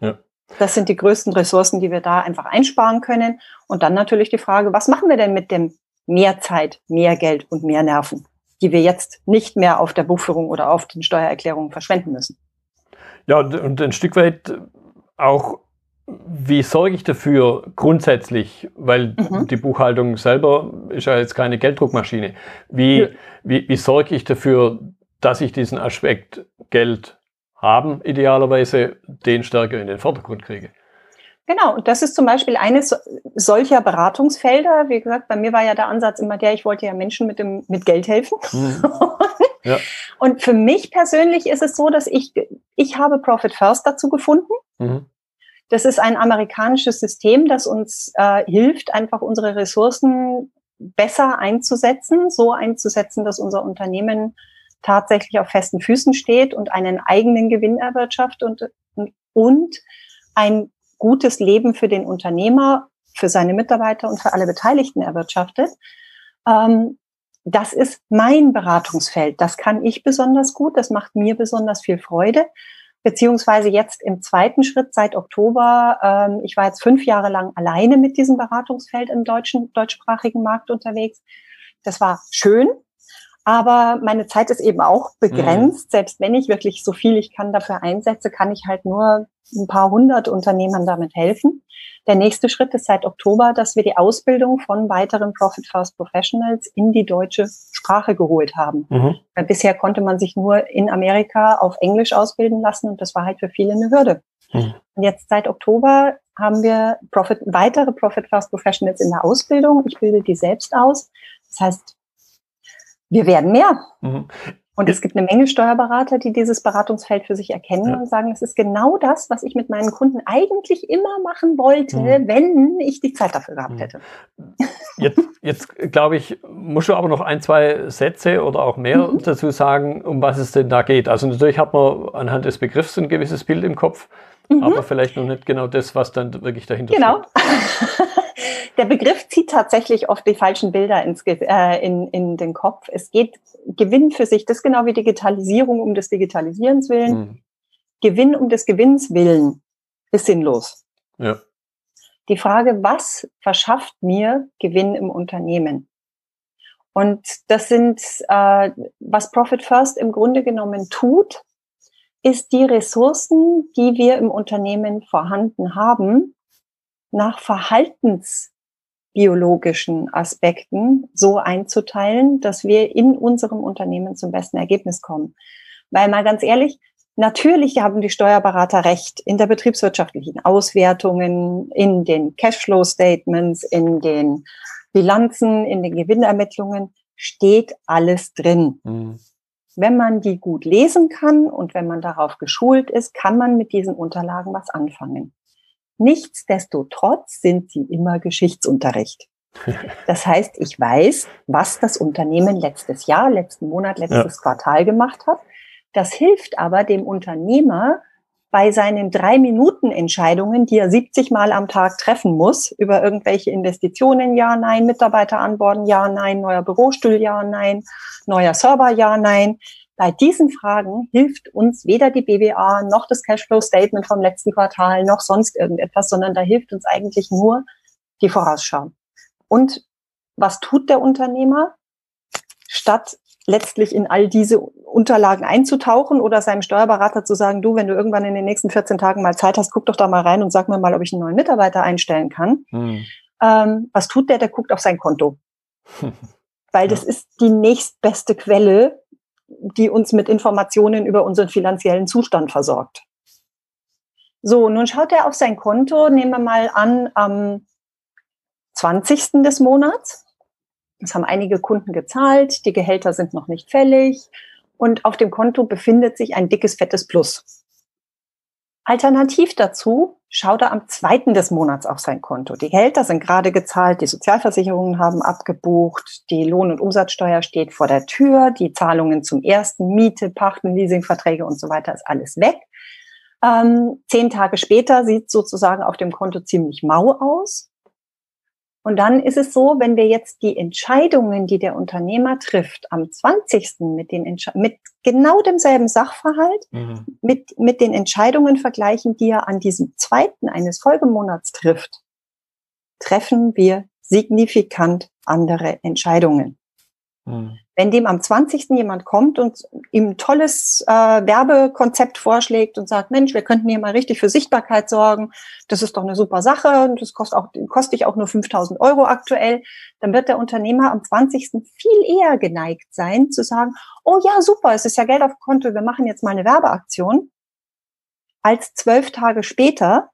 Speaker 2: Ja. Das sind die größten Ressourcen, die wir da einfach einsparen können. Und dann natürlich die Frage, was machen wir denn mit dem mehr Zeit, mehr Geld und mehr Nerven, die wir jetzt nicht mehr auf der Buchführung oder auf den Steuererklärungen verschwenden müssen?
Speaker 1: Ja, und ein Stück weit auch, wie sorge ich dafür grundsätzlich, weil mhm. die Buchhaltung selber ist ja jetzt keine Gelddruckmaschine. Wie, ja. wie, wie sorge ich dafür, dass ich diesen Aspekt Geld haben, idealerweise den stärker in den Vordergrund kriege.
Speaker 2: Genau, und das ist zum Beispiel eines solcher Beratungsfelder. Wie gesagt, bei mir war ja der Ansatz immer der, ich wollte ja Menschen mit, dem, mit Geld helfen. Mhm. ja. Und für mich persönlich ist es so, dass ich, ich habe Profit First dazu gefunden. Mhm. Das ist ein amerikanisches System, das uns äh, hilft, einfach unsere Ressourcen besser einzusetzen, so einzusetzen, dass unser Unternehmen tatsächlich auf festen Füßen steht und einen eigenen Gewinn erwirtschaftet und, und, und ein gutes Leben für den Unternehmer, für seine Mitarbeiter und für alle Beteiligten erwirtschaftet. Ähm, das ist mein Beratungsfeld. Das kann ich besonders gut. Das macht mir besonders viel Freude. Beziehungsweise jetzt im zweiten Schritt seit Oktober. Ähm, ich war jetzt fünf Jahre lang alleine mit diesem Beratungsfeld im deutschen, deutschsprachigen Markt unterwegs. Das war schön. Aber meine Zeit ist eben auch begrenzt. Mhm. Selbst wenn ich wirklich so viel ich kann dafür einsetze, kann ich halt nur ein paar hundert Unternehmern damit helfen. Der nächste Schritt ist seit Oktober, dass wir die Ausbildung von weiteren Profit First Professionals in die deutsche Sprache geholt haben. Mhm. Weil bisher konnte man sich nur in Amerika auf Englisch ausbilden lassen und das war halt für viele eine Hürde. Mhm. Und jetzt seit Oktober haben wir Profit, weitere Profit First Professionals in der Ausbildung. Ich bilde die selbst aus. Das heißt, wir werden mehr. Mhm. Und es gibt eine Menge Steuerberater, die dieses Beratungsfeld für sich erkennen ja. und sagen, es ist genau das, was ich mit meinen Kunden eigentlich immer machen wollte, mhm. wenn ich die Zeit dafür gehabt mhm. hätte.
Speaker 1: Jetzt, jetzt glaube ich, musst du aber noch ein, zwei Sätze oder auch mehr mhm. dazu sagen, um was es denn da geht. Also natürlich hat man anhand des Begriffs ein gewisses Bild im Kopf, mhm. aber vielleicht noch nicht genau das, was dann wirklich dahinter
Speaker 2: genau. steht. Genau. der Begriff zieht tatsächlich oft die falschen Bilder ins, äh, in, in den Kopf. Es geht Gewinn für sich, das ist genau wie Digitalisierung um des Digitalisierens willen. Mhm. Gewinn um des Gewinns willen ist sinnlos. Ja. Die Frage, was verschafft mir Gewinn im Unternehmen? Und das sind, äh, was Profit First im Grunde genommen tut, ist die Ressourcen, die wir im Unternehmen vorhanden haben, nach Verhaltens biologischen Aspekten so einzuteilen, dass wir in unserem Unternehmen zum besten Ergebnis kommen. Weil mal ganz ehrlich, natürlich haben die Steuerberater recht in der betriebswirtschaftlichen Auswertungen, in den Cashflow-Statements, in den Bilanzen, in den Gewinnermittlungen steht alles drin. Mhm. Wenn man die gut lesen kann und wenn man darauf geschult ist, kann man mit diesen Unterlagen was anfangen. Nichtsdestotrotz sind sie immer Geschichtsunterricht. Das heißt, ich weiß, was das Unternehmen letztes Jahr, letzten Monat, letztes ja. Quartal gemacht hat. Das hilft aber dem Unternehmer bei seinen drei Minuten Entscheidungen, die er 70 Mal am Tag treffen muss, über irgendwelche Investitionen, ja, nein, Mitarbeiter anborden, ja, nein, neuer Bürostuhl, ja, nein, neuer Server, ja, nein. Bei diesen Fragen hilft uns weder die BWA noch das Cashflow-Statement vom letzten Quartal noch sonst irgendetwas, sondern da hilft uns eigentlich nur die Vorausschau. Und was tut der Unternehmer? Statt letztlich in all diese Unterlagen einzutauchen oder seinem Steuerberater zu sagen, du, wenn du irgendwann in den nächsten 14 Tagen mal Zeit hast, guck doch da mal rein und sag mir mal, ob ich einen neuen Mitarbeiter einstellen kann. Hm. Ähm, was tut der? Der guckt auf sein Konto. Weil das ist die nächstbeste Quelle, die uns mit Informationen über unseren finanziellen Zustand versorgt. So, nun schaut er auf sein Konto, nehmen wir mal an, am 20. des Monats. Das haben einige Kunden gezahlt, die Gehälter sind noch nicht fällig und auf dem Konto befindet sich ein dickes, fettes Plus. Alternativ dazu schaut er am zweiten des Monats auf sein Konto. Die Gehälter sind gerade gezahlt, die Sozialversicherungen haben abgebucht, die Lohn- und Umsatzsteuer steht vor der Tür, die Zahlungen zum ersten, Miete, Pachten, Leasingverträge und so weiter ist alles weg. Ähm, zehn Tage später sieht sozusagen auf dem Konto ziemlich mau aus. Und dann ist es so, wenn wir jetzt die Entscheidungen, die der Unternehmer trifft, am 20. mit den Entsche mit genau demselben Sachverhalt, mhm. mit, mit den Entscheidungen vergleichen, die er an diesem zweiten eines Folgemonats trifft, treffen wir signifikant andere Entscheidungen. Mhm. Wenn dem am 20. jemand kommt und ihm ein tolles äh, Werbekonzept vorschlägt und sagt, Mensch, wir könnten hier mal richtig für Sichtbarkeit sorgen, das ist doch eine super Sache und das kostet auch, kostet ich auch nur 5000 Euro aktuell, dann wird der Unternehmer am 20. viel eher geneigt sein zu sagen, oh ja, super, es ist ja Geld auf Konto, wir machen jetzt mal eine Werbeaktion, als zwölf Tage später,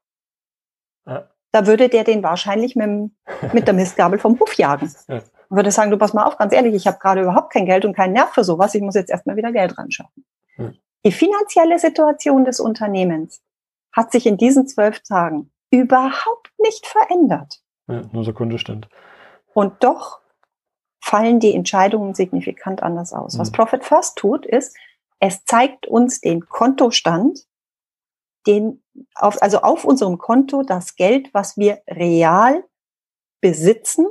Speaker 2: ja. da würde der den wahrscheinlich mit, mit der Mistgabel vom Hof jagen. Ja und würde sagen, du pass mal auf, ganz ehrlich, ich habe gerade überhaupt kein Geld und keinen Nerv für sowas, ich muss jetzt erstmal wieder Geld ran schaffen. Hm. Die finanzielle Situation des Unternehmens hat sich in diesen zwölf Tagen überhaupt nicht verändert.
Speaker 1: Ja, nur Sekunde
Speaker 2: Und doch fallen die Entscheidungen signifikant anders aus. Hm. Was Profit First tut, ist, es zeigt uns den Kontostand, den auf, also auf unserem Konto das Geld, was wir real besitzen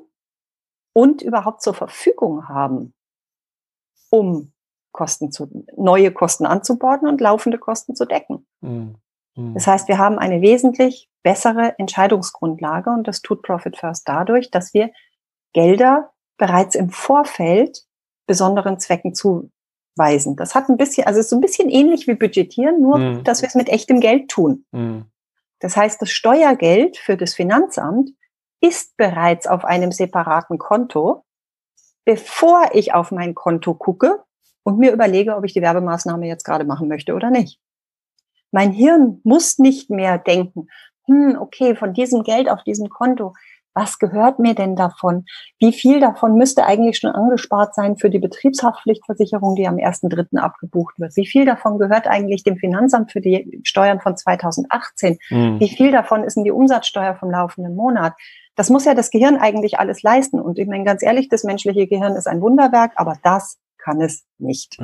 Speaker 2: und überhaupt zur Verfügung haben, um Kosten zu, neue Kosten anzuborden und laufende Kosten zu decken. Mhm. Mhm. Das heißt, wir haben eine wesentlich bessere Entscheidungsgrundlage und das tut Profit First dadurch, dass wir Gelder bereits im Vorfeld besonderen Zwecken zuweisen. Das hat ein bisschen, also ist so ein bisschen ähnlich wie budgetieren, nur mhm. dass wir es mit echtem Geld tun. Mhm. Das heißt, das Steuergeld für das Finanzamt ist bereits auf einem separaten Konto, bevor ich auf mein Konto gucke und mir überlege, ob ich die Werbemaßnahme jetzt gerade machen möchte oder nicht. Mein Hirn muss nicht mehr denken, hm, okay, von diesem Geld auf diesem Konto, was gehört mir denn davon? Wie viel davon müsste eigentlich schon angespart sein für die Betriebshaftpflichtversicherung, die am 1.3. abgebucht wird? Wie viel davon gehört eigentlich dem Finanzamt für die Steuern von 2018? Mhm. Wie viel davon ist in die Umsatzsteuer vom laufenden Monat? Das muss ja das Gehirn eigentlich alles leisten. Und ich meine, ganz ehrlich, das menschliche Gehirn ist ein Wunderwerk, aber das kann es nicht.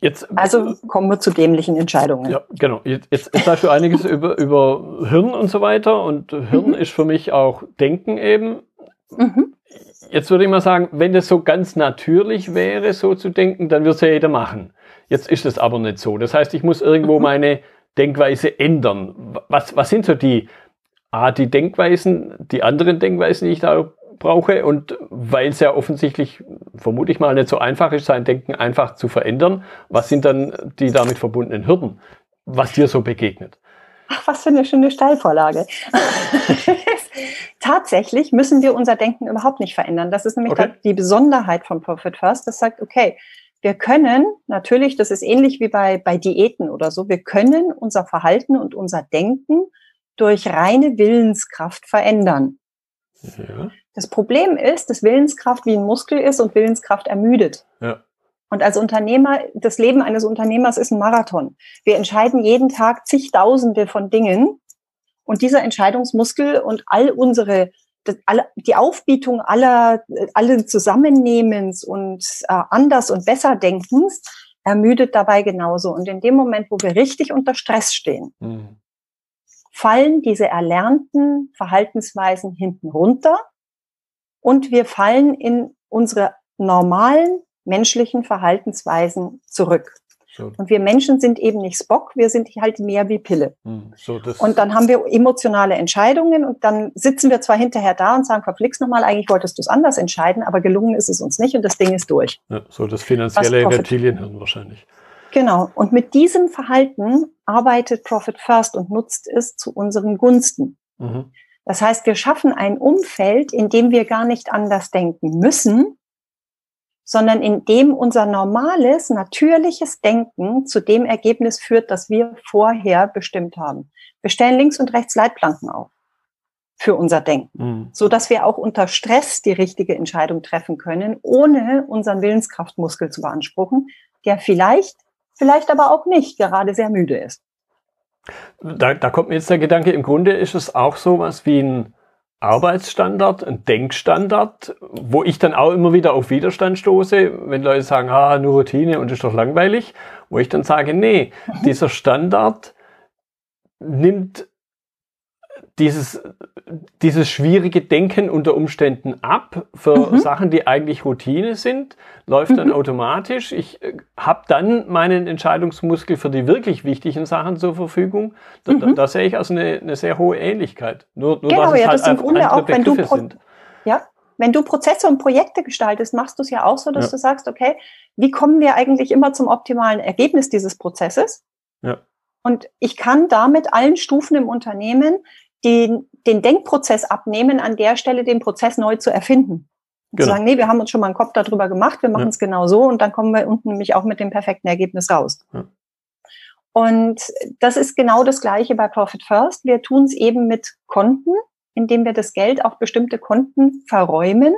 Speaker 2: Jetzt, also kommen wir zu dämlichen Entscheidungen.
Speaker 1: Ja, genau. Jetzt, jetzt, sagst du einiges über, über Hirn und so weiter. Und Hirn mhm. ist für mich auch Denken eben. Mhm. Jetzt würde ich mal sagen, wenn das so ganz natürlich wäre, so zu denken, dann würde es ja jeder machen. Jetzt ist es aber nicht so. Das heißt, ich muss irgendwo mhm. meine Denkweise ändern. Was, was sind so die A, die Denkweisen, die anderen Denkweisen, die ich da brauche und weil es ja offensichtlich, vermute ich mal, nicht so einfach ist, sein Denken einfach zu verändern, was sind dann die damit verbundenen Hürden, was dir so begegnet?
Speaker 2: Ach, was für eine schöne Steilvorlage. Tatsächlich müssen wir unser Denken überhaupt nicht verändern. Das ist nämlich okay. die Besonderheit von Profit First. Das sagt, okay, wir können natürlich, das ist ähnlich wie bei, bei Diäten oder so, wir können unser Verhalten und unser Denken durch reine Willenskraft verändern. Ja. Das Problem ist, dass Willenskraft wie ein Muskel ist und Willenskraft ermüdet. Ja. Und als Unternehmer, das Leben eines Unternehmers ist ein Marathon. Wir entscheiden jeden Tag zigtausende von Dingen. Und dieser Entscheidungsmuskel und all unsere, die Aufbietung aller, allen Zusammennehmens und äh, anders und besser Denkens ermüdet dabei genauso. Und in dem Moment, wo wir richtig unter Stress stehen, mhm fallen diese erlernten Verhaltensweisen hinten runter und wir fallen in unsere normalen menschlichen Verhaltensweisen zurück. So. Und wir Menschen sind eben nicht Spock, wir sind halt mehr wie Pille. Hm, so, und dann haben wir emotionale Entscheidungen und dann sitzen wir zwar hinterher da und sagen, verflixt nochmal, eigentlich wolltest du es anders entscheiden, aber gelungen ist es uns nicht und das Ding ist durch.
Speaker 1: Ja, so das finanzielle Reptilienhirn wahrscheinlich.
Speaker 2: Genau. Und mit diesem Verhalten arbeitet Profit First und nutzt es zu unseren Gunsten. Mhm. Das heißt, wir schaffen ein Umfeld, in dem wir gar nicht anders denken müssen, sondern in dem unser normales, natürliches Denken zu dem Ergebnis führt, das wir vorher bestimmt haben. Wir stellen links und rechts Leitplanken auf für unser Denken, mhm. so dass wir auch unter Stress die richtige Entscheidung treffen können, ohne unseren Willenskraftmuskel zu beanspruchen, der vielleicht vielleicht aber auch nicht gerade sehr müde ist.
Speaker 1: Da, da kommt mir jetzt der Gedanke, im Grunde ist es auch so was wie ein Arbeitsstandard, ein Denkstandard, wo ich dann auch immer wieder auf Widerstand stoße, wenn Leute sagen, ah, nur Routine und ist doch langweilig, wo ich dann sage, nee, mhm. dieser Standard nimmt dieses, dieses schwierige Denken unter Umständen ab für mhm. Sachen, die eigentlich Routine sind, läuft mhm. dann automatisch. Ich äh, habe dann meinen Entscheidungsmuskel für die wirklich wichtigen Sachen zur Verfügung. Da, mhm. da, da sehe ich also eine, eine, sehr hohe Ähnlichkeit.
Speaker 2: Nur, nur genau, dass es ja, halt das im Grunde auch, wenn du, sind. ja, wenn du Prozesse und Projekte gestaltest, machst du es ja auch so, dass ja. du sagst, okay, wie kommen wir eigentlich immer zum optimalen Ergebnis dieses Prozesses? Ja. Und ich kann damit allen Stufen im Unternehmen den, den Denkprozess abnehmen, an der Stelle den Prozess neu zu erfinden. Genau. Zu sagen, nee, wir haben uns schon mal einen Kopf darüber gemacht, wir machen es ja. genau so und dann kommen wir unten nämlich auch mit dem perfekten Ergebnis raus. Ja. Und das ist genau das Gleiche bei Profit First. Wir tun es eben mit Konten, indem wir das Geld auf bestimmte Konten verräumen.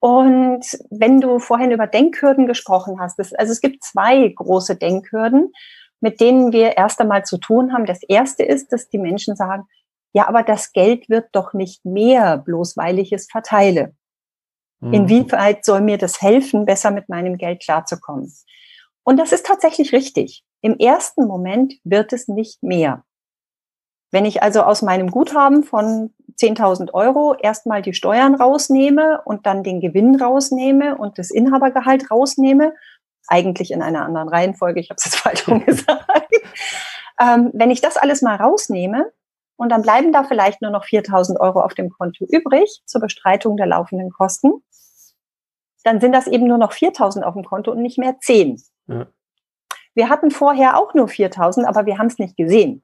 Speaker 2: Und wenn du vorhin über Denkhürden gesprochen hast, das, also es gibt zwei große Denkhürden, mit denen wir erst einmal zu tun haben. Das erste ist, dass die Menschen sagen, ja, aber das Geld wird doch nicht mehr, bloß weil ich es verteile. Mhm. Inwieweit soll mir das helfen, besser mit meinem Geld klarzukommen? Und das ist tatsächlich richtig. Im ersten Moment wird es nicht mehr. Wenn ich also aus meinem Guthaben von 10.000 Euro erstmal die Steuern rausnehme und dann den Gewinn rausnehme und das Inhabergehalt rausnehme, eigentlich in einer anderen Reihenfolge, ich habe es jetzt falsch gesagt, ähm, wenn ich das alles mal rausnehme, und dann bleiben da vielleicht nur noch 4000 Euro auf dem Konto übrig zur Bestreitung der laufenden Kosten. Dann sind das eben nur noch 4000 auf dem Konto und nicht mehr 10. Ja. Wir hatten vorher auch nur 4000, aber wir haben es nicht gesehen.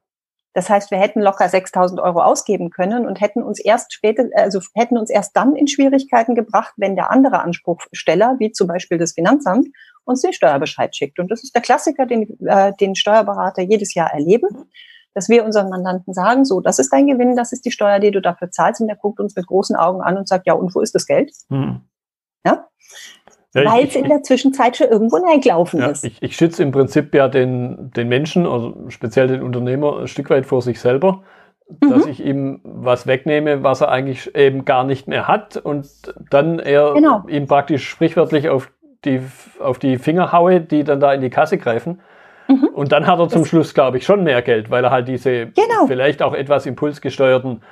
Speaker 2: Das heißt, wir hätten locker 6000 Euro ausgeben können und hätten uns erst später, also hätten uns erst dann in Schwierigkeiten gebracht, wenn der andere Anspruchsteller, wie zum Beispiel das Finanzamt, uns den Steuerbescheid schickt. Und das ist der Klassiker, den, äh, den Steuerberater jedes Jahr erleben dass wir unseren Mandanten sagen, so, das ist dein Gewinn, das ist die Steuer, die du dafür zahlst. Und der guckt uns mit großen Augen an und sagt, ja, und wo ist das Geld? Hm. Ja? Ja, Weil es in der Zwischenzeit schon irgendwo reingelaufen
Speaker 1: ja,
Speaker 2: ist.
Speaker 1: Ich, ich schütze im Prinzip ja den, den Menschen, also speziell den Unternehmer, ein Stück weit vor sich selber, mhm. dass ich ihm was wegnehme, was er eigentlich eben gar nicht mehr hat und dann er genau. ihm praktisch sprichwörtlich auf die, auf die Finger haue, die dann da in die Kasse greifen. Mhm. Und dann hat er zum das Schluss, glaube ich, schon mehr Geld, weil er halt diese genau. vielleicht auch etwas impulsgesteuerten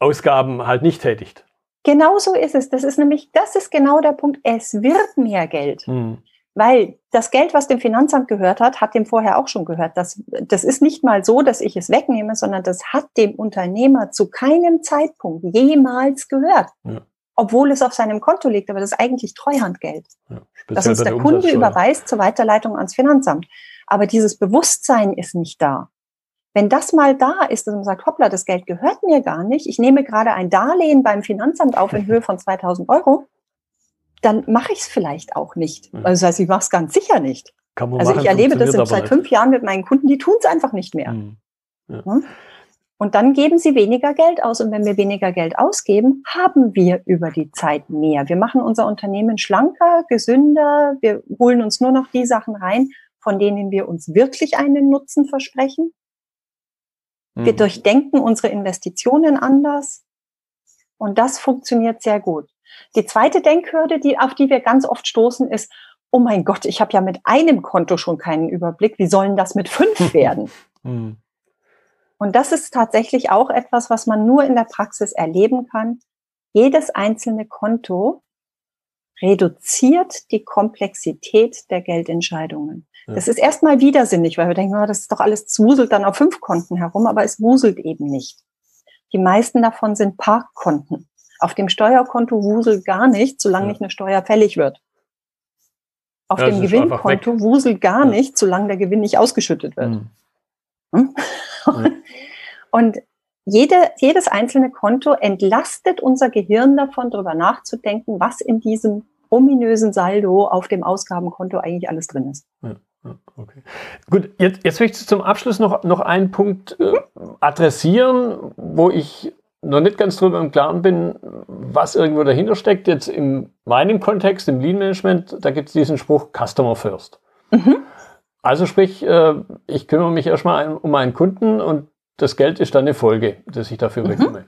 Speaker 1: Ausgaben halt nicht tätigt.
Speaker 2: Genau so ist es. Das ist nämlich, das ist genau der Punkt. Es wird mehr Geld. Mhm. Weil das Geld, was dem Finanzamt gehört hat, hat dem vorher auch schon gehört. Das, das ist nicht mal so, dass ich es wegnehme, sondern das hat dem Unternehmer zu keinem Zeitpunkt jemals gehört. Ja. Obwohl es auf seinem Konto liegt, aber das ist eigentlich Treuhandgeld. Ja, das uns der, der Kunde überweist zur Weiterleitung ans Finanzamt. Aber dieses Bewusstsein ist nicht da. Wenn das mal da ist, dass man sagt, hoppla, das Geld gehört mir gar nicht, ich nehme gerade ein Darlehen beim Finanzamt auf in Höhe von 2000 Euro, dann mache ich es vielleicht auch nicht. Also das heißt, ich mache es ganz sicher nicht. also machen, ich erlebe das seit fünf Jahren mit meinen Kunden, die tun es einfach nicht mehr. Mhm. Ja. Hm? Und dann geben sie weniger Geld aus. Und wenn wir weniger Geld ausgeben, haben wir über die Zeit mehr. Wir machen unser Unternehmen schlanker, gesünder. Wir holen uns nur noch die Sachen rein, von denen wir uns wirklich einen Nutzen versprechen. Wir mhm. durchdenken unsere Investitionen anders. Und das funktioniert sehr gut. Die zweite Denkhürde, die, auf die wir ganz oft stoßen, ist, oh mein Gott, ich habe ja mit einem Konto schon keinen Überblick. Wie sollen das mit fünf werden? Mhm. Und das ist tatsächlich auch etwas, was man nur in der Praxis erleben kann. Jedes einzelne Konto reduziert die Komplexität der Geldentscheidungen. Das ist erstmal widersinnig, weil wir denken, oh, das ist doch alles, es wuselt dann auf fünf Konten herum, aber es wuselt eben nicht. Die meisten davon sind Parkkonten. Auf dem Steuerkonto wuselt gar nicht, solange ja. nicht eine Steuer fällig wird. Auf ja, dem Gewinnkonto wuselt gar ja. nicht, solange der Gewinn nicht ausgeschüttet wird. Mhm. Hm? Und jede, jedes einzelne Konto entlastet unser Gehirn davon, darüber nachzudenken, was in diesem ominösen Saldo auf dem Ausgabenkonto eigentlich alles drin ist. Ja.
Speaker 1: Okay. Gut, jetzt, jetzt möchte ich zum Abschluss noch, noch einen Punkt äh, adressieren, wo ich noch nicht ganz drüber im Klaren bin, was irgendwo dahinter steckt. Jetzt in meinem Kontext, im Lean Management, da gibt es diesen Spruch Customer First. Mhm. Also sprich, äh, ich kümmere mich erstmal um meinen Kunden und das Geld ist dann eine Folge, das ich dafür mhm.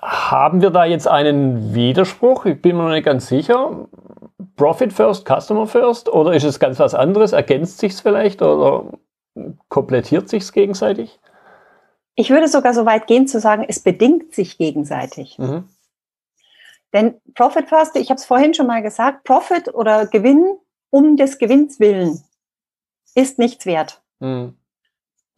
Speaker 1: Haben wir da jetzt einen Widerspruch? Ich bin mir noch nicht ganz sicher. Profit first, Customer first? Oder ist es ganz was anderes? Ergänzt sich es vielleicht oder komplettiert sich es gegenseitig?
Speaker 2: Ich würde sogar so weit gehen zu sagen, es bedingt sich gegenseitig. Mhm. Denn Profit First, ich habe es vorhin schon mal gesagt, Profit oder Gewinn um des Gewinns willen ist nichts wert. Mhm.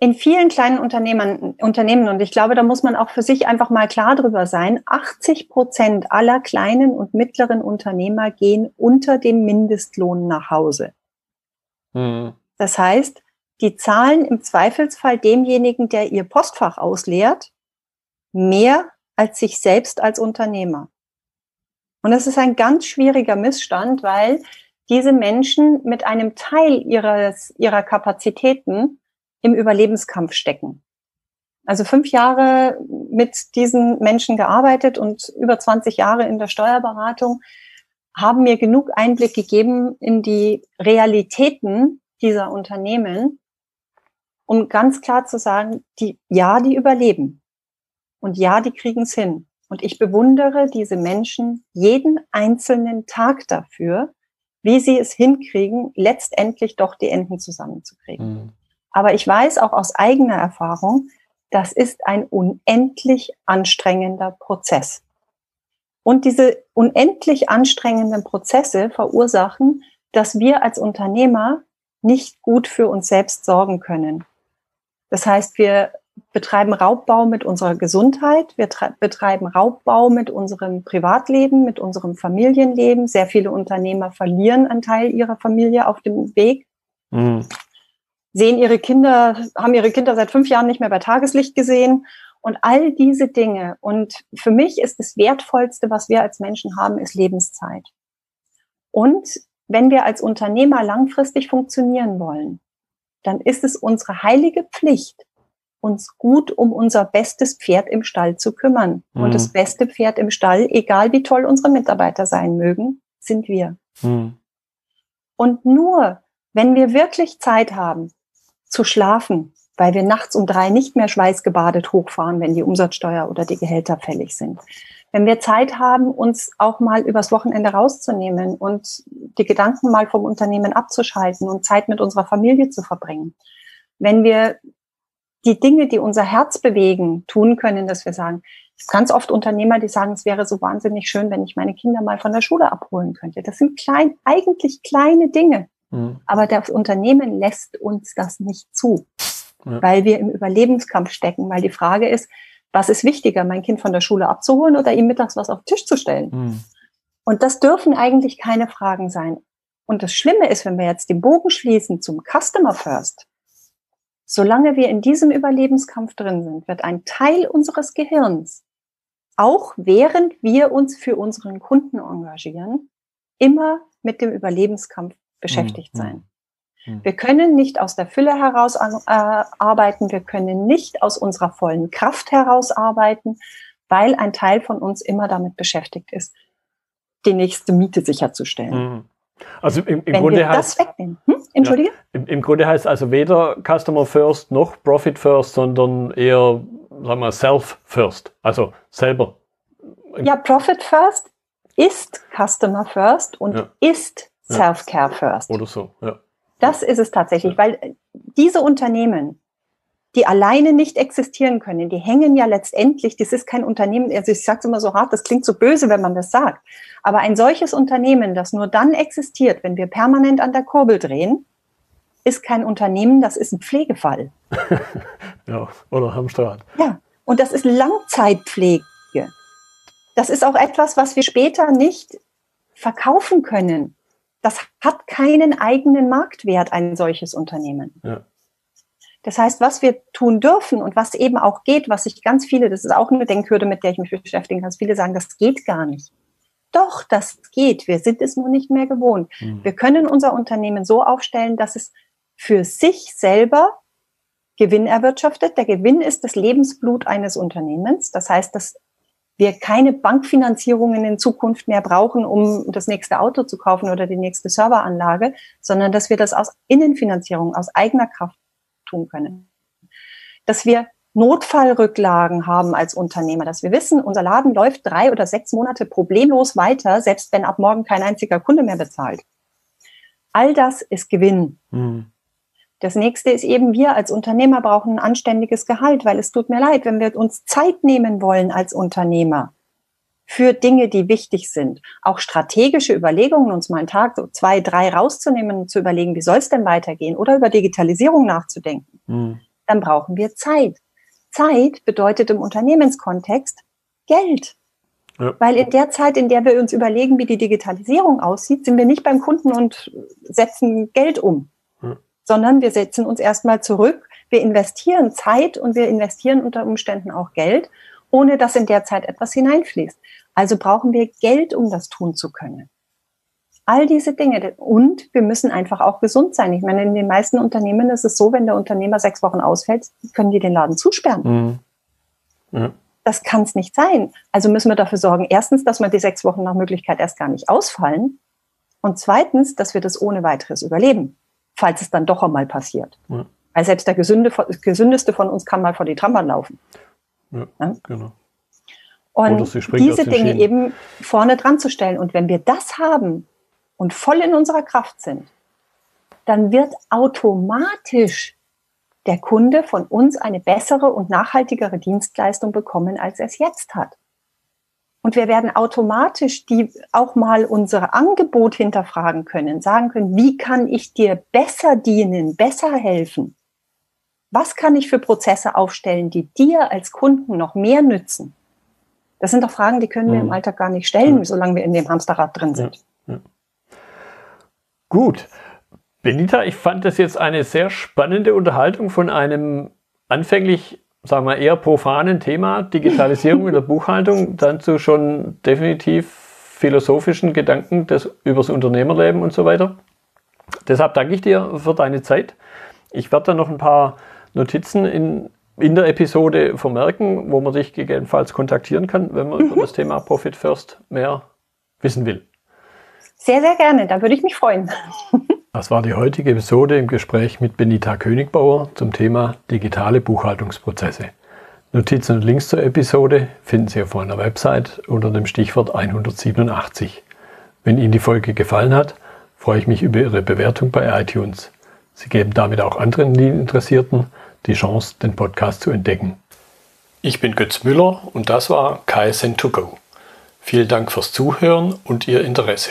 Speaker 2: In vielen kleinen Unternehmen, Unternehmen, und ich glaube, da muss man auch für sich einfach mal klar drüber sein, 80 Prozent aller kleinen und mittleren Unternehmer gehen unter dem Mindestlohn nach Hause. Mhm. Das heißt, die zahlen im Zweifelsfall demjenigen, der ihr Postfach ausleert, mehr als sich selbst als Unternehmer. Und das ist ein ganz schwieriger Missstand, weil diese Menschen mit einem Teil ihres, ihrer Kapazitäten im Überlebenskampf stecken. Also fünf Jahre mit diesen Menschen gearbeitet und über 20 Jahre in der Steuerberatung haben mir genug Einblick gegeben in die Realitäten dieser Unternehmen, um ganz klar zu sagen, die, ja, die überleben. Und ja, die kriegen es hin. Und ich bewundere diese Menschen jeden einzelnen Tag dafür, wie sie es hinkriegen, letztendlich doch die Enden zusammenzukriegen. Mhm. Aber ich weiß auch aus eigener Erfahrung, das ist ein unendlich anstrengender Prozess. Und diese unendlich anstrengenden Prozesse verursachen, dass wir als Unternehmer nicht gut für uns selbst sorgen können. Das heißt, wir betreiben Raubbau mit unserer Gesundheit, wir betreiben Raubbau mit unserem Privatleben, mit unserem Familienleben. Sehr viele Unternehmer verlieren einen Teil ihrer Familie auf dem Weg. Mhm. Sehen ihre Kinder, haben ihre Kinder seit fünf Jahren nicht mehr bei Tageslicht gesehen und all diese Dinge. Und für mich ist das Wertvollste, was wir als Menschen haben, ist Lebenszeit. Und wenn wir als Unternehmer langfristig funktionieren wollen, dann ist es unsere heilige Pflicht, uns gut um unser bestes Pferd im Stall zu kümmern. Mhm. Und das beste Pferd im Stall, egal wie toll unsere Mitarbeiter sein mögen, sind wir. Mhm. Und nur, wenn wir wirklich Zeit haben zu schlafen, weil wir nachts um drei nicht mehr schweißgebadet hochfahren, wenn die Umsatzsteuer oder die Gehälter fällig sind, wenn wir Zeit haben, uns auch mal übers Wochenende rauszunehmen und die Gedanken mal vom Unternehmen abzuschalten und Zeit mit unserer Familie zu verbringen, wenn wir die Dinge, die unser Herz bewegen, tun können, dass wir sagen, ganz oft Unternehmer, die sagen, es wäre so wahnsinnig schön, wenn ich meine Kinder mal von der Schule abholen könnte. Das sind klein, eigentlich kleine Dinge. Mhm. Aber das Unternehmen lässt uns das nicht zu, ja. weil wir im Überlebenskampf stecken, weil die Frage ist, was ist wichtiger, mein Kind von der Schule abzuholen oder ihm mittags was auf den Tisch zu stellen? Mhm. Und das dürfen eigentlich keine Fragen sein. Und das Schlimme ist, wenn wir jetzt den Bogen schließen zum Customer First, solange wir in diesem Überlebenskampf drin sind, wird ein Teil unseres Gehirns, auch während wir uns für unseren Kunden engagieren, immer mit dem Überlebenskampf beschäftigt mhm. sein. Hm. Wir können nicht aus der Fülle heraus äh, arbeiten, wir können nicht aus unserer vollen Kraft heraus arbeiten, weil ein Teil von uns immer damit beschäftigt ist, die nächste Miete sicherzustellen.
Speaker 1: Also im, im Grunde heißt, hm? Entschuldige? Ja, im, im, Grunde heißt also weder Customer First noch Profit First, sondern eher, sagen wir, Self First, also selber.
Speaker 2: Ja, Profit First ist Customer First und ja. ist Self-Care First.
Speaker 1: Oder so, ja.
Speaker 2: Das ist es tatsächlich, weil diese Unternehmen, die alleine nicht existieren können, die hängen ja letztendlich, das ist kein Unternehmen, also ich sage es immer so hart, das klingt so böse, wenn man das sagt, aber ein solches Unternehmen, das nur dann existiert, wenn wir permanent an der Kurbel drehen, ist kein Unternehmen, das ist ein Pflegefall.
Speaker 1: ja, oder Hamsterrad.
Speaker 2: Ja, und das ist Langzeitpflege. Das ist auch etwas, was wir später nicht verkaufen können das hat keinen eigenen Marktwert, ein solches Unternehmen. Ja. Das heißt, was wir tun dürfen und was eben auch geht, was sich ganz viele, das ist auch eine Denkhürde, mit der ich mich beschäftigen kann, viele sagen, das geht gar nicht. Doch, das geht. Wir sind es nur nicht mehr gewohnt. Mhm. Wir können unser Unternehmen so aufstellen, dass es für sich selber Gewinn erwirtschaftet. Der Gewinn ist das Lebensblut eines Unternehmens. Das heißt, das wir keine Bankfinanzierungen in Zukunft mehr brauchen, um das nächste Auto zu kaufen oder die nächste Serveranlage, sondern dass wir das aus Innenfinanzierung, aus eigener Kraft tun können. Dass wir Notfallrücklagen haben als Unternehmer, dass wir wissen, unser Laden läuft drei oder sechs Monate problemlos weiter, selbst wenn ab morgen kein einziger Kunde mehr bezahlt. All das ist Gewinn. Mhm. Das nächste ist eben, wir als Unternehmer brauchen ein anständiges Gehalt, weil es tut mir leid, wenn wir uns Zeit nehmen wollen als Unternehmer für Dinge, die wichtig sind, auch strategische Überlegungen, uns mal einen Tag, so zwei, drei rauszunehmen und zu überlegen, wie soll es denn weitergehen oder über Digitalisierung nachzudenken, mhm. dann brauchen wir Zeit. Zeit bedeutet im Unternehmenskontext Geld. Ja. Weil in der Zeit, in der wir uns überlegen, wie die Digitalisierung aussieht, sind wir nicht beim Kunden und setzen Geld um sondern wir setzen uns erstmal zurück, wir investieren Zeit und wir investieren unter Umständen auch Geld, ohne dass in der Zeit etwas hineinfließt. Also brauchen wir Geld, um das tun zu können. All diese Dinge. Und wir müssen einfach auch gesund sein. Ich meine, in den meisten Unternehmen ist es so, wenn der Unternehmer sechs Wochen ausfällt, können die den Laden zusperren. Mhm. Ja. Das kann es nicht sein. Also müssen wir dafür sorgen, erstens, dass wir die sechs Wochen nach Möglichkeit erst gar nicht ausfallen. Und zweitens, dass wir das ohne weiteres überleben falls es dann doch einmal passiert. Ja. Weil selbst der Gesünde, Gesündeste von uns kann mal vor die Trambahn laufen. Ja, ja? genau. Und diese Dinge eben vorne dran zu stellen. Und wenn wir das haben und voll in unserer Kraft sind, dann wird automatisch der Kunde von uns eine bessere und nachhaltigere Dienstleistung bekommen, als er es jetzt hat. Und wir werden automatisch die auch mal unsere Angebot hinterfragen können, sagen können, wie kann ich dir besser dienen, besser helfen? Was kann ich für Prozesse aufstellen, die dir als Kunden noch mehr nützen? Das sind doch Fragen, die können wir im mhm. Alltag gar nicht stellen, solange wir in dem Hamsterrad drin sind. Ja. Ja.
Speaker 1: Gut. Benita, ich fand das jetzt eine sehr spannende Unterhaltung von einem anfänglich sagen wir, eher profanen Thema, Digitalisierung in der Buchhaltung, dann zu schon definitiv philosophischen Gedanken des, übers Unternehmerleben und so weiter. Deshalb danke ich dir für deine Zeit. Ich werde dann noch ein paar Notizen in, in der Episode vermerken, wo man dich gegebenenfalls kontaktieren kann, wenn man mhm. über das Thema Profit First mehr wissen will.
Speaker 2: Sehr, sehr gerne, da würde ich mich freuen.
Speaker 1: Das war die heutige Episode im Gespräch mit Benita Königbauer zum Thema digitale Buchhaltungsprozesse. Notizen und Links zur Episode finden Sie auf meiner Website unter dem Stichwort 187. Wenn Ihnen die Folge gefallen hat, freue ich mich über Ihre Bewertung bei iTunes. Sie geben damit auch anderen Interessierten die Chance, den Podcast zu entdecken. Ich bin Götz Müller und das war KSN2Go. Vielen Dank fürs Zuhören und Ihr Interesse.